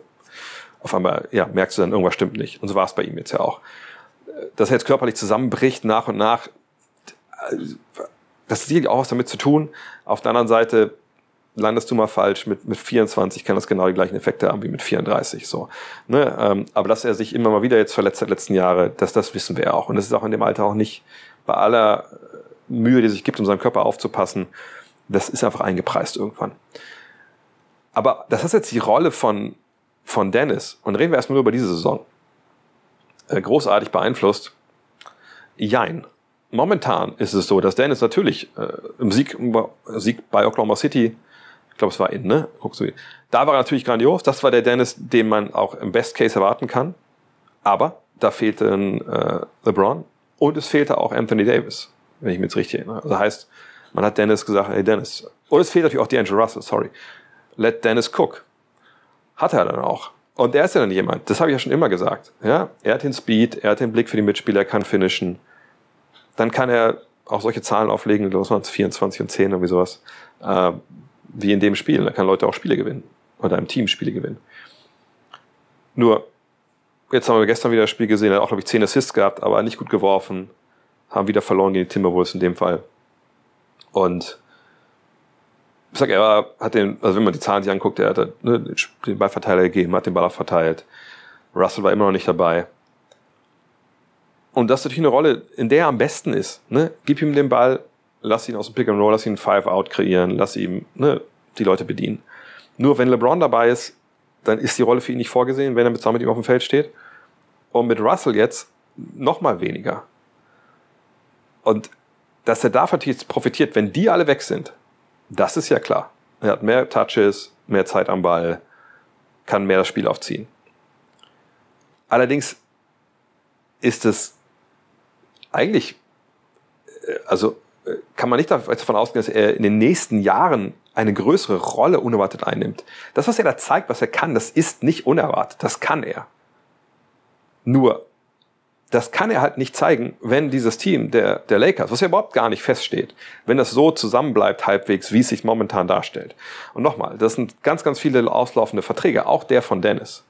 auf einmal ja, merkst du dann, irgendwas stimmt nicht. Und so war es bei ihm jetzt ja auch. Dass er jetzt körperlich zusammenbricht nach und nach, das hat sicherlich auch was damit zu tun. Auf der anderen Seite landest du mal falsch. Mit, mit 24 kann das genau die gleichen Effekte haben wie mit 34. So, ne? Ähm, aber dass er sich immer mal wieder jetzt verletzt hat letzten Jahre, das, das wissen wir auch. Und das ist auch in dem Alter auch nicht bei aller Mühe, die sich gibt, um seinen Körper aufzupassen. Das ist einfach eingepreist irgendwann. Aber das ist jetzt die Rolle von von Dennis, und reden wir erstmal nur über diese Saison, äh, großartig beeinflusst. Jein. Momentan ist es so, dass Dennis natürlich äh, im Sieg, Sieg bei Oklahoma City, ich glaube es war in, ne? Da war er natürlich grandios. Das war der Dennis, den man auch im Best Case erwarten kann. Aber da fehlte ein äh, LeBron und es fehlte auch Anthony Davis, wenn ich mich jetzt richtig erinnere. Also heißt, man hat Dennis gesagt, hey Dennis. Und es fehlt natürlich auch D'Angelo Russell, sorry. Let Dennis cook. Hat er dann auch. Und er ist ja dann jemand, das habe ich ja schon immer gesagt. Ja? Er hat den Speed, er hat den Blick für die Mitspieler, er kann finishen. Dann kann er auch solche Zahlen auflegen, los waren es 24 und 10 irgendwie sowas, äh, wie in dem Spiel. Er kann Leute auch Spiele gewinnen oder im Team Spiele gewinnen. Nur, jetzt haben wir gestern wieder ein Spiel gesehen, er hat auch, glaube ich, 10 Assists gehabt, aber nicht gut geworfen, haben wieder verloren gegen die Timberwolves in dem Fall. Und ich sag, er hat den, also wenn man die Zahlen sich anguckt, er hat ne, den Ballverteiler gegeben, hat den Ball auch verteilt. Russell war immer noch nicht dabei. Und das ist natürlich eine Rolle, in der er am besten ist. Ne? Gib ihm den Ball, lass ihn aus dem Pick and Roll, lass ihn Five-Out kreieren, lass ihm ne, die Leute bedienen. Nur wenn LeBron dabei ist, dann ist die Rolle für ihn nicht vorgesehen, wenn er zusammen mit ihm auf dem Feld steht. Und mit Russell jetzt noch mal weniger. Und dass er davon profitiert, wenn die alle weg sind, das ist ja klar. Er hat mehr Touches, mehr Zeit am Ball, kann mehr das Spiel aufziehen. Allerdings ist es eigentlich, äh, also äh, kann man nicht davon ausgehen, dass er in den nächsten Jahren eine größere Rolle unerwartet einnimmt. Das, was er da zeigt, was er kann, das ist nicht unerwartet. Das kann er. Nur, das kann er halt nicht zeigen, wenn dieses Team der, der Lakers, was ja überhaupt gar nicht feststeht, wenn das so zusammenbleibt halbwegs, wie es sich momentan darstellt. Und nochmal, das sind ganz, ganz viele auslaufende Verträge, auch der von Dennis.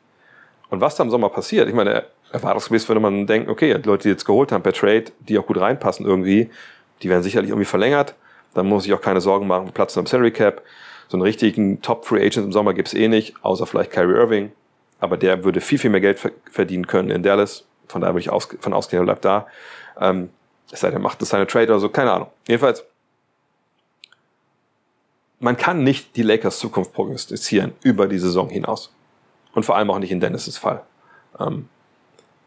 Und was da im Sommer passiert, ich meine, erwartungsgemäß würde man denken, okay, die Leute, die jetzt geholt haben per Trade, die auch gut reinpassen irgendwie, die werden sicherlich irgendwie verlängert. Dann muss ich auch keine Sorgen machen, Platz im Salary Cap. So einen richtigen Top Free Agent im Sommer gibt's eh nicht, außer vielleicht Kyrie Irving. Aber der würde viel, viel mehr Geld verdienen können in Dallas von daher würde ich aus, von ausgehen, er bleibt da. Ähm, es sei denn, macht das seine Trade oder so, keine Ahnung. Jedenfalls, man kann nicht die Lakers Zukunft prognostizieren über die Saison hinaus. Und vor allem auch nicht in Dennis' Fall. Ähm,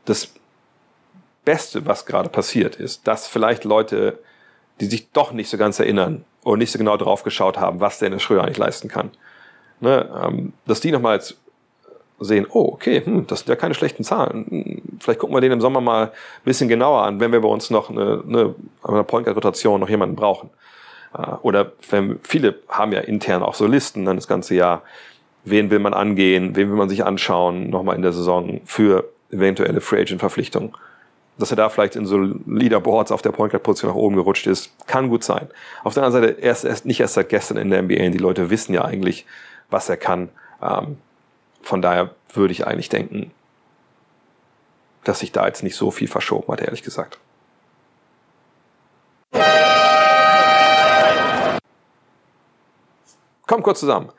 das Beste, was gerade passiert, ist, dass vielleicht Leute, die sich doch nicht so ganz erinnern und nicht so genau drauf geschaut haben, was Dennis Schröder eigentlich leisten kann, ne, ähm, dass die nochmal jetzt sehen, oh, okay, hm, das sind ja keine schlechten Zahlen. Hm, vielleicht gucken wir den im Sommer mal ein bisschen genauer an, wenn wir bei uns noch eine, eine, eine Point Guard Rotation noch jemanden brauchen. Äh, oder wenn viele haben ja intern auch so Listen dann das ganze Jahr. Wen will man angehen? Wen will man sich anschauen? Nochmal in der Saison für eventuelle Free Agent Verpflichtungen. dass er da vielleicht in so Leaderboards auf der Point Guard Position nach oben gerutscht ist, kann gut sein. Auf der anderen Seite, er ist erst, nicht erst seit gestern in der NBA und die Leute wissen ja eigentlich, was er kann. Ähm, von daher würde ich eigentlich denken, dass sich da jetzt nicht so viel verschoben hat, ehrlich gesagt. Kommt kurz zusammen.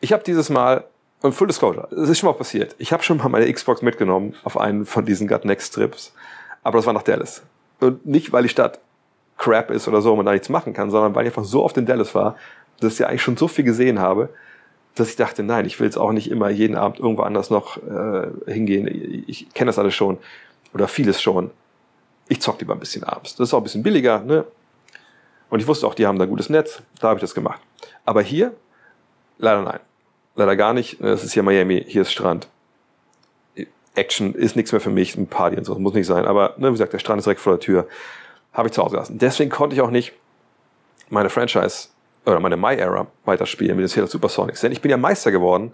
Ich habe dieses Mal, und Full Disclosure, es ist schon mal passiert, ich habe schon mal meine Xbox mitgenommen auf einen von diesen Gut Next Trips, aber das war nach Dallas. Und nicht, weil die Stadt crap ist oder so und man da nichts machen kann, sondern weil ich einfach so oft in Dallas war, dass ich ja eigentlich schon so viel gesehen habe, dass ich dachte, nein, ich will jetzt auch nicht immer jeden Abend irgendwo anders noch äh, hingehen. Ich, ich kenne das alles schon oder vieles schon. Ich zock lieber ein bisschen abends. Das ist auch ein bisschen billiger, ne? Und ich wusste auch, die haben da gutes Netz. Da habe ich das gemacht. Aber hier, leider nein. Leider gar nicht. Es ist hier Miami, hier ist Strand. Action ist nichts mehr für mich, ein Party und so, muss nicht sein. Aber ne, wie gesagt, der Strand ist direkt vor der Tür. Habe ich zu Hause gelassen. Deswegen konnte ich auch nicht meine Franchise oder meine My Era weiterspielen mit den Seattle Supersonics. Denn ich bin ja Meister geworden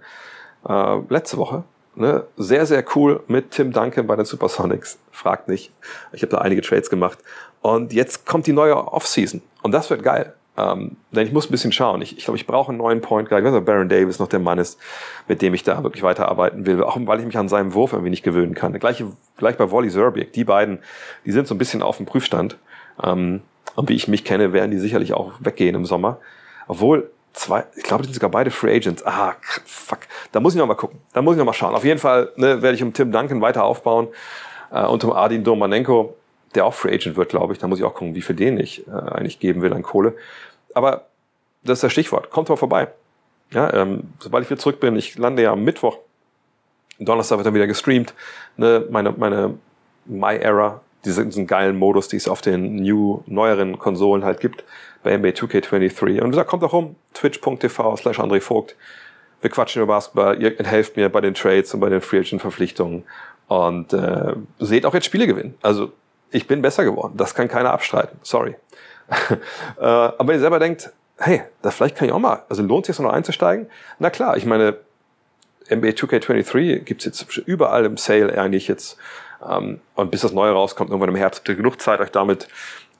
äh, letzte Woche. Ne? Sehr, sehr cool mit Tim Duncan bei den Supersonics. Fragt nicht. Ich habe da einige Trades gemacht. Und jetzt kommt die neue Offseason. Und das wird geil. Ähm, denn ich muss ein bisschen schauen. Ich, ich glaube, ich brauche einen neuen Point Guard. Ich weiß nicht, ob Baron Davis noch der Mann ist, mit dem ich da wirklich weiterarbeiten will. Auch weil ich mich an seinem Wurf irgendwie nicht gewöhnen kann. Gleich, gleich bei Wally Zerbiak. Die beiden, die sind so ein bisschen auf dem Prüfstand. Ähm, und wie ich mich kenne, werden die sicherlich auch weggehen im Sommer. Obwohl, zwei, ich glaube, die sind sogar beide Free Agents. Ah, fuck. Da muss ich noch mal gucken. Da muss ich noch mal schauen. Auf jeden Fall ne, werde ich um Tim Duncan weiter aufbauen. Äh, und um Adin Domanenko der auch Free Agent wird, glaube ich. Da muss ich auch gucken, wie viel den ich äh, eigentlich geben will an Kohle. Aber das ist das Stichwort. Kommt mal vorbei. Ja, ähm, sobald ich wieder zurück bin, ich lande ja am Mittwoch. Donnerstag wird dann wieder gestreamt. Ne, meine, meine My Era, diesen, diesen geilen Modus, die es auf den new, neueren Konsolen halt gibt, bei NBA 2K23. Und wie gesagt, kommt auch rum, twitch.tv slash André Vogt. Wir quatschen über Basketball, ihr helft mir bei den Trades und bei den Free Agent Verpflichtungen. Und äh, seht auch jetzt Spiele gewinnen. Also ich bin besser geworden. Das kann keiner abstreiten. Sorry. (laughs) äh, aber wenn ihr selber denkt, hey, da vielleicht kann ich auch mal, also lohnt sich so noch einzusteigen? Na klar, ich meine, NBA 2K23 gibt's jetzt überall im Sale eigentlich jetzt. Ähm, und bis das Neue rauskommt, irgendwann im Herbst, habt ihr genug Zeit, euch damit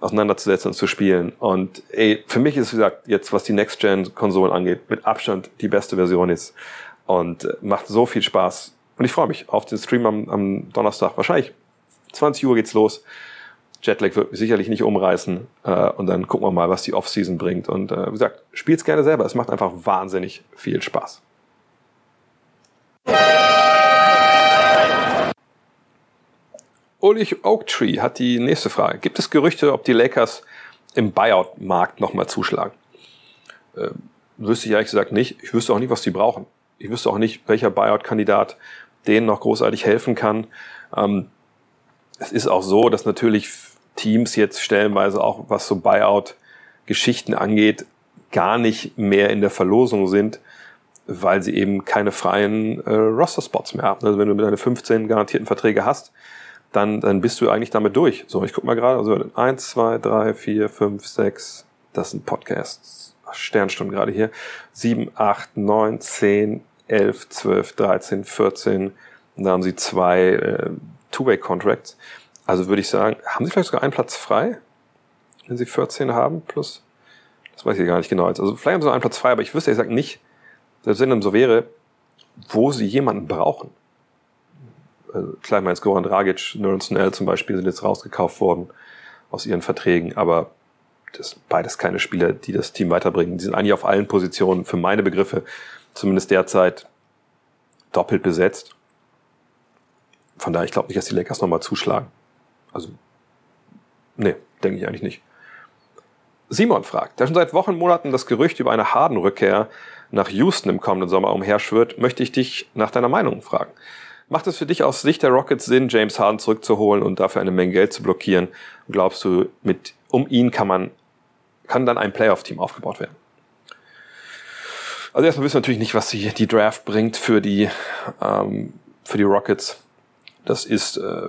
auseinanderzusetzen und zu spielen. Und ey, für mich ist, wie gesagt, jetzt, was die Next-Gen-Konsolen angeht, mit Abstand die beste Version ist. Und äh, macht so viel Spaß. Und ich freue mich auf den Stream am, am Donnerstag. Wahrscheinlich 20 Uhr geht's los. Jetlag wird mich sicherlich nicht umreißen. Äh, und dann gucken wir mal, was die Offseason bringt. Und äh, wie gesagt, spielt's gerne selber. Es macht einfach wahnsinnig viel Spaß. Ulrich Oaktree hat die nächste Frage. Gibt es Gerüchte, ob die Lakers im Buyout-Markt nochmal zuschlagen? Äh, wüsste ich ehrlich gesagt nicht. Ich wüsste auch nicht, was die brauchen. Ich wüsste auch nicht, welcher Buyout-Kandidat denen noch großartig helfen kann. Ähm, es ist auch so, dass natürlich Teams jetzt stellenweise auch, was so Buyout-Geschichten angeht, gar nicht mehr in der Verlosung sind, weil sie eben keine freien äh, Roster-Spots mehr haben. Also wenn du mit deine 15 garantierten Verträge hast, dann, dann bist du eigentlich damit durch. So, ich guck mal gerade, also eins, zwei, drei, vier, fünf, sechs, das sind Podcasts, Sternstunden gerade hier, sieben, acht, neun, zehn, elf, zwölf, dreizehn, vierzehn, da haben sie zwei äh, Two-Way-Contracts. Also würde ich sagen, haben Sie vielleicht sogar einen Platz frei, wenn Sie 14 haben plus? Das weiß ich gar nicht genau. Also vielleicht haben Sie noch einen Platz frei, aber ich wüsste, ich sage nicht, selbst wenn dem so wäre, wo Sie jemanden brauchen. Also, klar, ich meine, Goran Dragic, Nerlson L zum Beispiel sind jetzt rausgekauft worden aus ihren Verträgen, aber das sind beides keine Spieler, die das Team weiterbringen. Die sind eigentlich auf allen Positionen, für meine Begriffe, zumindest derzeit doppelt besetzt. Von daher, ich glaube nicht, dass die Lakers nochmal zuschlagen. Also, nee, denke ich eigentlich nicht. Simon fragt, da schon seit Wochen, Monaten das Gerücht über eine Harden-Rückkehr nach Houston im kommenden Sommer umherschwirrt, möchte ich dich nach deiner Meinung fragen. Macht es für dich aus Sicht der Rockets Sinn, James Harden zurückzuholen und dafür eine Menge Geld zu blockieren? glaubst du, mit, um ihn kann man, kann dann ein Playoff-Team aufgebaut werden? Also erstmal wissen wir natürlich nicht, was die, die Draft bringt für die, ähm, für die Rockets. Das ist äh,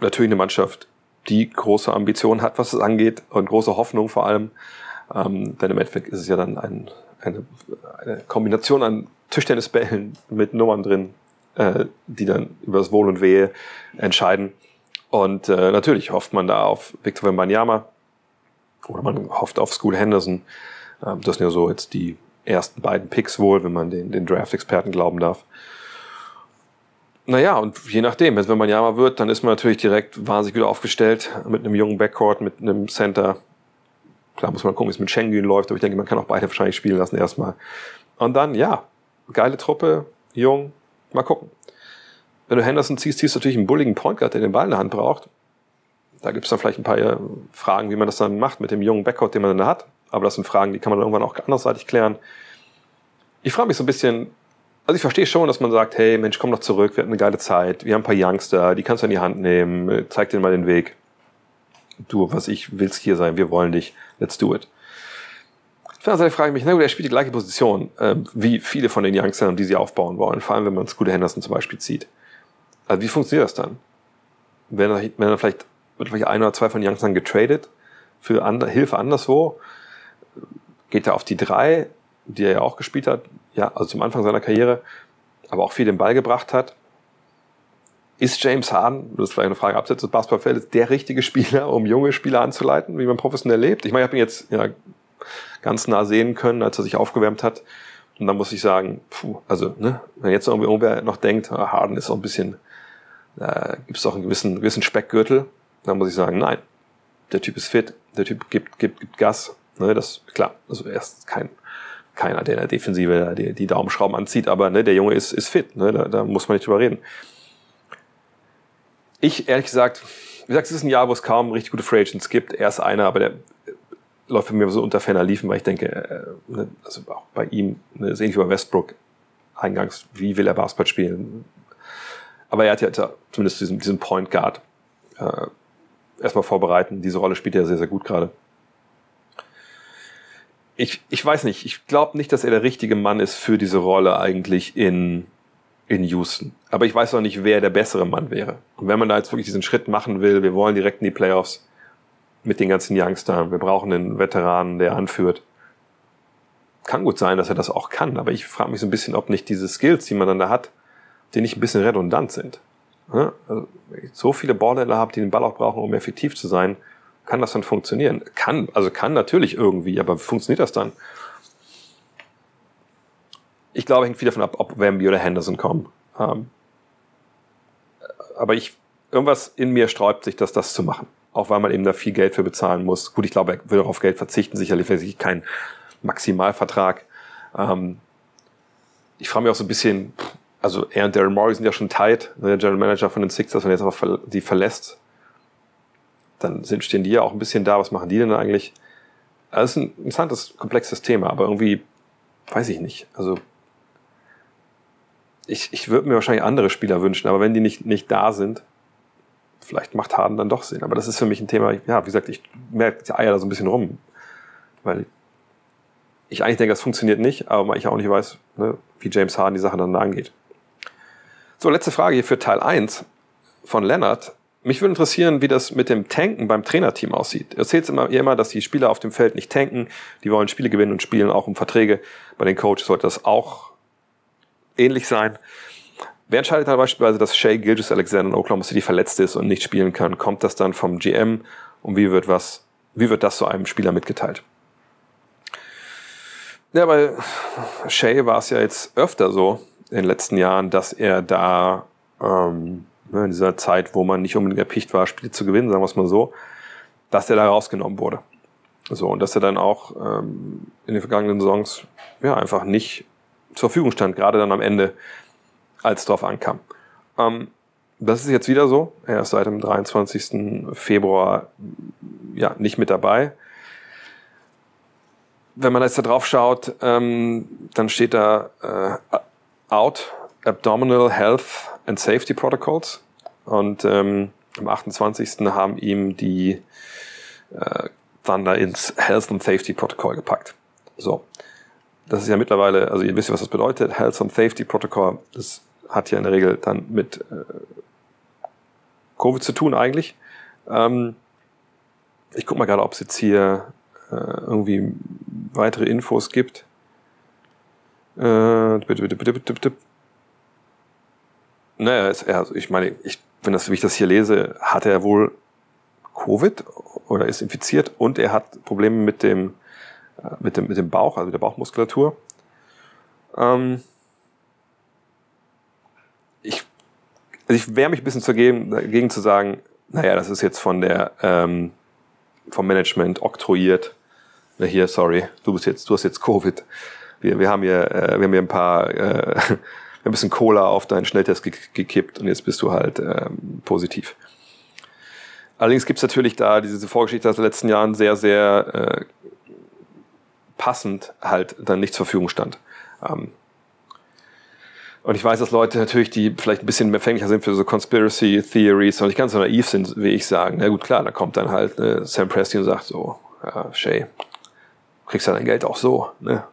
natürlich eine Mannschaft, die große Ambitionen hat, was es angeht und große Hoffnung vor allem. Ähm, denn im Endeffekt ist es ja dann ein, eine, eine Kombination an Tischtennisbällen mit Nummern drin, äh, die dann über das Wohl und Wehe entscheiden. Und äh, natürlich hofft man da auf Victor Wembanyama oder man hofft auf School Henderson. Ähm, das sind ja so jetzt die ersten beiden Picks wohl, wenn man den, den Draft-Experten glauben darf. Naja, und je nachdem, wenn man Yama wird, dann ist man natürlich direkt wahnsinnig gut aufgestellt mit einem jungen Backcourt, mit einem Center. Klar muss man gucken, wie es mit Schengen läuft, aber ich denke, man kann auch beide wahrscheinlich spielen lassen erstmal. Und dann, ja, geile Truppe, jung, mal gucken. Wenn du Henderson ziehst, ziehst du natürlich einen bulligen Point Guard, der den Ball in der Hand braucht. Da gibt es dann vielleicht ein paar äh, Fragen, wie man das dann macht mit dem jungen Backcourt, den man dann hat. Aber das sind Fragen, die kann man dann irgendwann auch andersseitig klären. Ich frage mich so ein bisschen, also ich verstehe schon, dass man sagt, hey Mensch, komm doch zurück, wir hatten eine geile Zeit, wir haben ein paar Youngster, die kannst du in die Hand nehmen, zeig denen mal den Weg. Du, was ich willst hier sein, wir wollen dich, let's do it. Auf der anderen Seite frage ich mich, na gut, er spielt die gleiche Position äh, wie viele von den Youngstern, die sie aufbauen wollen, vor allem wenn man Scooter Henderson zum Beispiel zieht. Also wie funktioniert das dann? Wenn er, wenn er vielleicht, wird vielleicht ein oder zwei von den Youngstern getradet für andere, Hilfe anderswo, geht er auf die drei, die er ja auch gespielt hat, ja, also zum Anfang seiner Karriere, aber auch viel den Ball gebracht hat. Ist James Harden, das ist vielleicht eine Frage abseits des Basketballfeldes, der richtige Spieler, um junge Spieler anzuleiten, wie man professionell lebt? Ich meine, ich habe ihn jetzt ja, ganz nah sehen können, als er sich aufgewärmt hat. Und dann muss ich sagen, puh, also, ne, wenn jetzt irgendwie irgendwer noch denkt, ah, Harden ist auch ein bisschen, äh, gibt es auch einen gewissen, gewissen Speckgürtel, dann muss ich sagen, nein, der Typ ist fit, der Typ gibt, gibt, gibt Gas. Ne, das klar, also er ist kein keiner, der in der Defensive die, die Daumenschrauben anzieht, aber ne, der Junge ist, ist fit, ne, da, da muss man nicht drüber reden. Ich, ehrlich gesagt, wie gesagt, es ist ein Jahr, wo es kaum richtig gute Free Agents gibt. Er ist einer, aber der läuft für mich so unter ferner Liefen, weil ich denke, äh, ne, also auch bei ihm, ne, ist ähnlich wie bei Westbrook eingangs, wie will er Basketball spielen? Aber er hat ja zumindest diesen, diesen Point Guard äh, erstmal vorbereiten. Diese Rolle spielt er sehr, sehr gut gerade ich, ich weiß nicht, ich glaube nicht, dass er der richtige Mann ist für diese Rolle eigentlich in, in Houston. Aber ich weiß auch nicht, wer der bessere Mann wäre. Und wenn man da jetzt wirklich diesen Schritt machen will, wir wollen direkt in die Playoffs mit den ganzen Youngstern, wir brauchen einen Veteranen, der anführt. Kann gut sein, dass er das auch kann, aber ich frage mich so ein bisschen, ob nicht diese Skills, die man dann da hat, die nicht ein bisschen redundant sind. Also, so viele Ballhändler habe, die den Ball auch brauchen, um effektiv zu sein, kann das dann funktionieren? Kann, also kann natürlich irgendwie, aber funktioniert das dann? Ich glaube, hängt viel davon ab, ob Wemby oder Henderson kommen. Ähm, aber ich, irgendwas in mir sträubt sich, dass das zu machen. Auch weil man eben da viel Geld für bezahlen muss. Gut, ich glaube, er würde auf Geld verzichten, sicherlich wäre sicher kein Maximalvertrag. Ähm, ich frage mich auch so ein bisschen, also er und Daryl Morey sind ja schon tight, der General Manager von den Sixers, wenn er jetzt aber die verlässt, dann sind, stehen die ja auch ein bisschen da, was machen die denn eigentlich? Das ist ein interessantes, komplexes Thema, aber irgendwie, weiß ich nicht. Also, ich, ich würde mir wahrscheinlich andere Spieler wünschen, aber wenn die nicht, nicht da sind, vielleicht macht Harden dann doch Sinn. Aber das ist für mich ein Thema, ja, wie gesagt, ich merke die Eier da so ein bisschen rum. Weil ich eigentlich denke, das funktioniert nicht, aber ich auch nicht weiß, ne, wie James Harden die Sache dann angeht. So, letzte Frage hier für Teil 1 von Lennart. Mich würde interessieren, wie das mit dem Tanken beim Trainerteam aussieht. Er erzählt immer, immer, dass die Spieler auf dem Feld nicht tanken, die wollen Spiele gewinnen und spielen auch um Verträge. Bei den Coaches sollte das auch ähnlich sein. Wer entscheidet da beispielsweise, dass Shea Gilgis Alexander in Oklahoma City verletzt ist und nicht spielen kann? Kommt das dann vom GM und wie wird was, wie wird das so einem Spieler mitgeteilt? Ja, bei Shea war es ja jetzt öfter so in den letzten Jahren, dass er da ähm, Ne, in dieser Zeit, wo man nicht unbedingt erpicht war, Spiele zu gewinnen, sagen wir es mal so, dass er da rausgenommen wurde. So, und dass er dann auch ähm, in den vergangenen Saisons ja einfach nicht zur Verfügung stand, gerade dann am Ende, als es drauf ankam. Ähm, das ist jetzt wieder so. Er ist seit dem 23. Februar ja nicht mit dabei. Wenn man jetzt da drauf schaut, ähm, dann steht da äh, out Abdominal Health and Safety Protocols. Und ähm, am 28. haben ihm die äh, Thunder ins Health and Safety Protocol gepackt. So. Das ist ja mittlerweile, also ihr wisst ja, was das bedeutet. Health and Safety Protocol, das hat ja in der Regel dann mit äh, Covid zu tun eigentlich. Ähm, ich guck mal gerade, ob es jetzt hier äh, irgendwie weitere Infos gibt. Äh, naja, es- also ich meine, ich, wenn, das, wenn ich das hier lese, hat er wohl Covid oder ist infiziert und er hat Probleme mit dem, äh, mit dem, mit dem Bauch, also der Bauchmuskulatur. Ähm, ich, also ich wehre mich ein bisschen dagegen, dagegen zu sagen, naja, das ist jetzt von der, ähm, vom Management oktroyiert. Na hier, sorry, du bist jetzt, du hast jetzt Covid. Wir, wir haben hier, äh, wir haben hier ein paar, äh, ein bisschen Cola auf deinen Schnelltest ge gekippt und jetzt bist du halt ähm, positiv. Allerdings gibt's natürlich da diese Vorgeschichte aus den letzten Jahren sehr, sehr äh, passend halt dann nicht zur Verfügung stand. Ähm, und ich weiß, dass Leute natürlich, die vielleicht ein bisschen empfänglicher sind für so Conspiracy Theories und nicht ganz so naiv sind, wie ich sagen. Na gut, klar, da kommt dann halt äh, Sam Presti und sagt so, ja, Shay, kriegst ja dein Geld auch so, ne?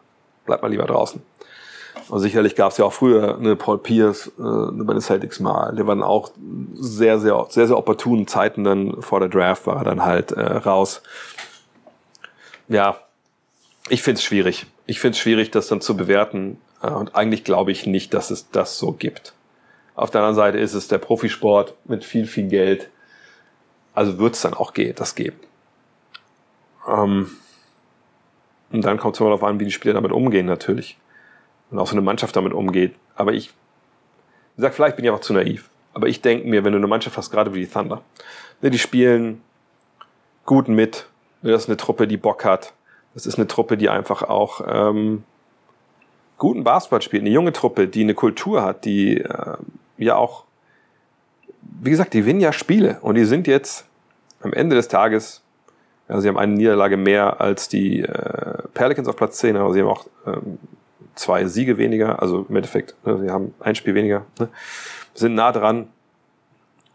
Bleib mal lieber draußen. Und sicherlich gab es ja auch früher eine Paul Pierce äh, bei den Celtics mal. Der war dann auch sehr, sehr, sehr, sehr opportunen Zeiten dann vor der Draft war er dann halt äh, raus. Ja, ich find's schwierig. Ich find's schwierig, das dann zu bewerten. Äh, Und eigentlich glaube ich nicht, dass es das so gibt. Auf der anderen Seite ist es der Profisport mit viel, viel Geld. Also wird's dann auch ge- das geben. Ähm, und dann kommt es immer darauf an, wie die Spieler damit umgehen natürlich. Und auch so eine Mannschaft damit umgeht. Aber ich, wie gesagt, vielleicht bin ich einfach zu naiv. Aber ich denke mir, wenn du eine Mannschaft hast, gerade wie die Thunder, ne, die spielen gut mit. Ne, Das ist eine Truppe, die Bock hat. Das ist eine Truppe, die einfach auch ähm, guten Basketball spielt. Eine junge Truppe, die eine Kultur hat, die äh, ja auch, wie gesagt, die gewinnen ja Spiele. Und die sind jetzt am Ende des Tages, ja, sie haben eine Niederlage mehr als die äh, Pelicans auf Platz 10, aber sie haben auch ähm, zwei Siege weniger, also im Endeffekt, ne, sie haben ein Spiel weniger, ne, sind nah dran.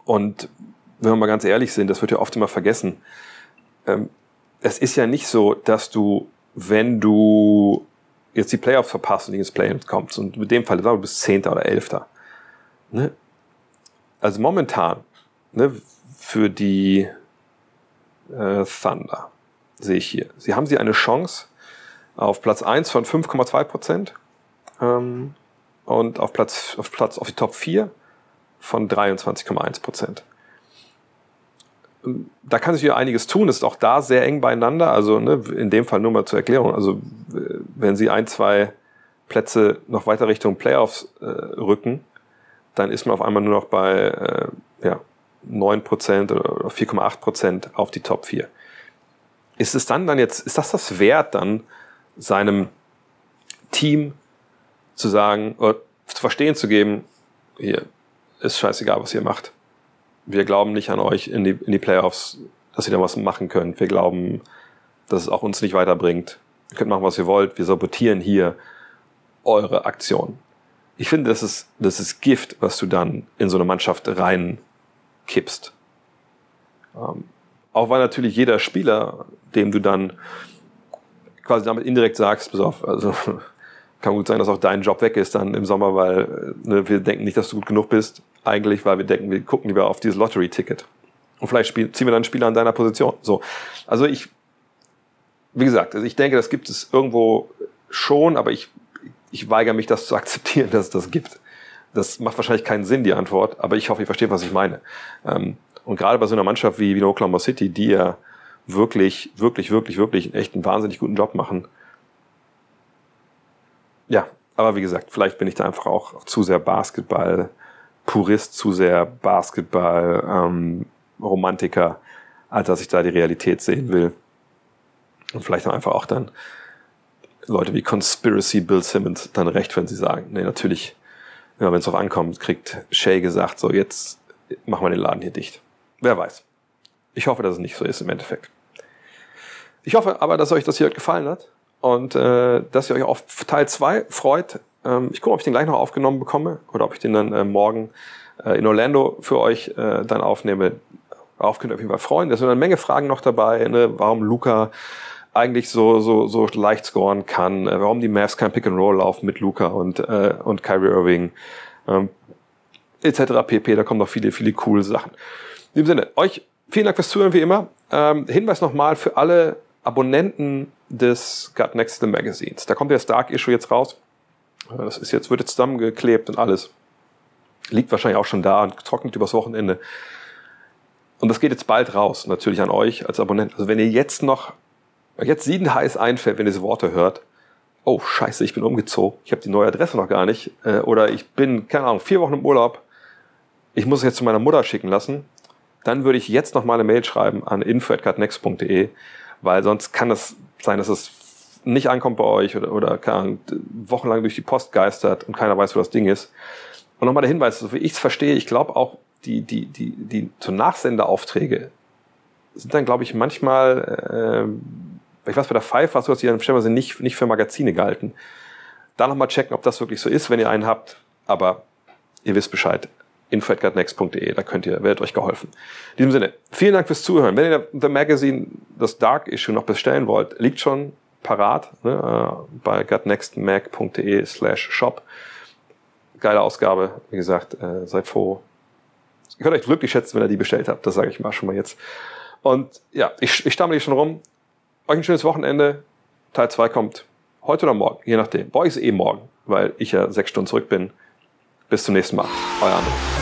Und wenn wir mal ganz ehrlich sind, das wird ja oft immer vergessen, ähm, es ist ja nicht so, dass du, wenn du jetzt die Playoffs verpasst und nicht ins Play kommst, und mit dem Fall, wir, du bist Zehnter oder Elfter. Ne? Also momentan, ne, für die äh, Thunder sehe ich hier. Sie haben sie eine Chance auf Platz 1 von 5,2 Prozent ähm, und auf Platz, auf Platz auf die Top 4 von 23,1 Prozent. Da kann sich ja einiges tun, ist auch da sehr eng beieinander. Also ne, in dem Fall nur mal zur Erklärung. Also äh, wenn Sie ein, zwei Plätze noch weiter Richtung Playoffs äh, rücken, dann ist man auf einmal nur noch bei äh, ja, 9% oder 4,8% auf die Top 4. Ist es dann dann jetzt, ist das das wert, dann seinem Team zu sagen, oder zu verstehen zu geben, hier ist scheißegal, was ihr macht. Wir glauben nicht an euch in die, in die Playoffs, dass ihr da was machen könnt. Wir glauben, dass es auch uns nicht weiterbringt. Ihr könnt machen, was ihr wollt. Wir sabotieren hier eure Aktion. Ich finde, das ist, das ist Gift, was du dann in so eine Mannschaft reinkippst. Ähm, auch weil natürlich jeder Spieler, dem du dann quasi damit indirekt sagst, pass auf, also (laughs) kann gut sein, dass auch dein Job weg ist dann im Sommer, weil ne, wir denken nicht, dass du gut genug bist, eigentlich, weil wir denken, wir gucken lieber auf dieses Lottery-Ticket. Und vielleicht spiel, ziehen wir dann Spieler an deiner Position. So. Also ich, wie gesagt, also ich denke, das gibt es irgendwo schon, aber ich, ich weigere mich, das zu akzeptieren, dass es das gibt. Das macht wahrscheinlich keinen Sinn, die Antwort, aber ich hoffe, ihr versteht, was ich meine. Ähm, und gerade bei so einer Mannschaft wie, wie Oklahoma City, die ja wirklich, wirklich, wirklich, wirklich echt einen wahnsinnig guten Job machen. Ja, aber wie gesagt, vielleicht bin ich da einfach auch, zu sehr Basketball, Purist, zu sehr Basketball, ähm, als dass ich da die Realität sehen will. Und vielleicht auch einfach auch dann Leute wie Conspiracy Bill Simmons dann recht, wenn sie sagen, nee, natürlich, wenn es drauf ankommt, kriegt Shay gesagt, so jetzt machen wir den Laden hier dicht. Wer weiß. Ich hoffe, dass es nicht so ist im Endeffekt. Ich hoffe aber, dass euch das hier gefallen hat und äh, dass ihr euch auf Teil 2 freut. Ähm, ich gucke, ob ich den gleich noch aufgenommen bekomme oder ob ich den dann äh, morgen äh, in Orlando für euch äh, dann aufnehme. Darauf könnt ihr auf jeden Fall freuen. Da sind eine Menge Fragen noch dabei, ne? warum Luca eigentlich so, so, so leicht scoren kann, äh, warum die Mavs kein Pick and Roll laufen mit Luca und, äh, und Kyrie Irving, ähm, etc. pp. Da kommen noch viele, viele coole Sachen. In dem Sinne, euch vielen Dank fürs Zuhören wie immer. Ähm, Hinweis nochmal für alle Abonnenten des Gut Next the Magazines. Da kommt der Stark Issue jetzt raus. Äh, Das ist jetzt, wird jetzt zusammengeklebt und alles. liegt wahrscheinlich auch schon da und trocknet übers Wochenende. Und das geht jetzt bald raus, natürlich an euch als Abonnent. Also wenn ihr jetzt noch, jetzt heiß einfällt, wenn ihr diese Worte hört, oh scheiße, ich bin umgezogen, ich habe die neue Adresse noch gar nicht, äh, oder ich bin, keine Ahnung, vier Wochen im Urlaub, ich muss es jetzt zu meiner Mutter schicken lassen, dann würde ich jetzt noch mal eine Mail schreiben an info.gutnext.de, weil sonst kann es sein, dass es nicht ankommt bei euch oder, oder Ahnung, wochenlang durch die Post geistert und keiner weiß, wo das Ding ist. Und nochmal der Hinweis, so wie ich es verstehe, ich glaube auch, die, die, die, die so Nachsendeaufträge sind dann, glaube ich, manchmal, äh, ich weiß, bei der Five war es so, dass die dann stellenweise nicht, nicht für Magazine galten. Da nochmal checken, ob das wirklich so ist, wenn ihr einen habt. Aber ihr wisst Bescheid. info.gutnext.de, da könnt ihr, werdet euch geholfen. In diesem Sinne, vielen Dank fürs Zuhören. Wenn ihr The Magazine, das Dark Issue noch bestellen wollt, liegt schon parat ne, äh, bei gutnextmag.de slash shop geile Ausgabe. Wie gesagt, äh, seid froh. Ihr könnt euch glücklich schätzen, wenn ihr die bestellt habt. Das sage ich mal schon mal jetzt. Und ja, ich, ich stammel hier schon rum. Euch ein schönes Wochenende. Teil 2 kommt heute oder morgen, je nachdem. Bei euch ist eh morgen, weil ich ja sechs Stunden zurück bin. Bis zum nächsten Mal. Euer André.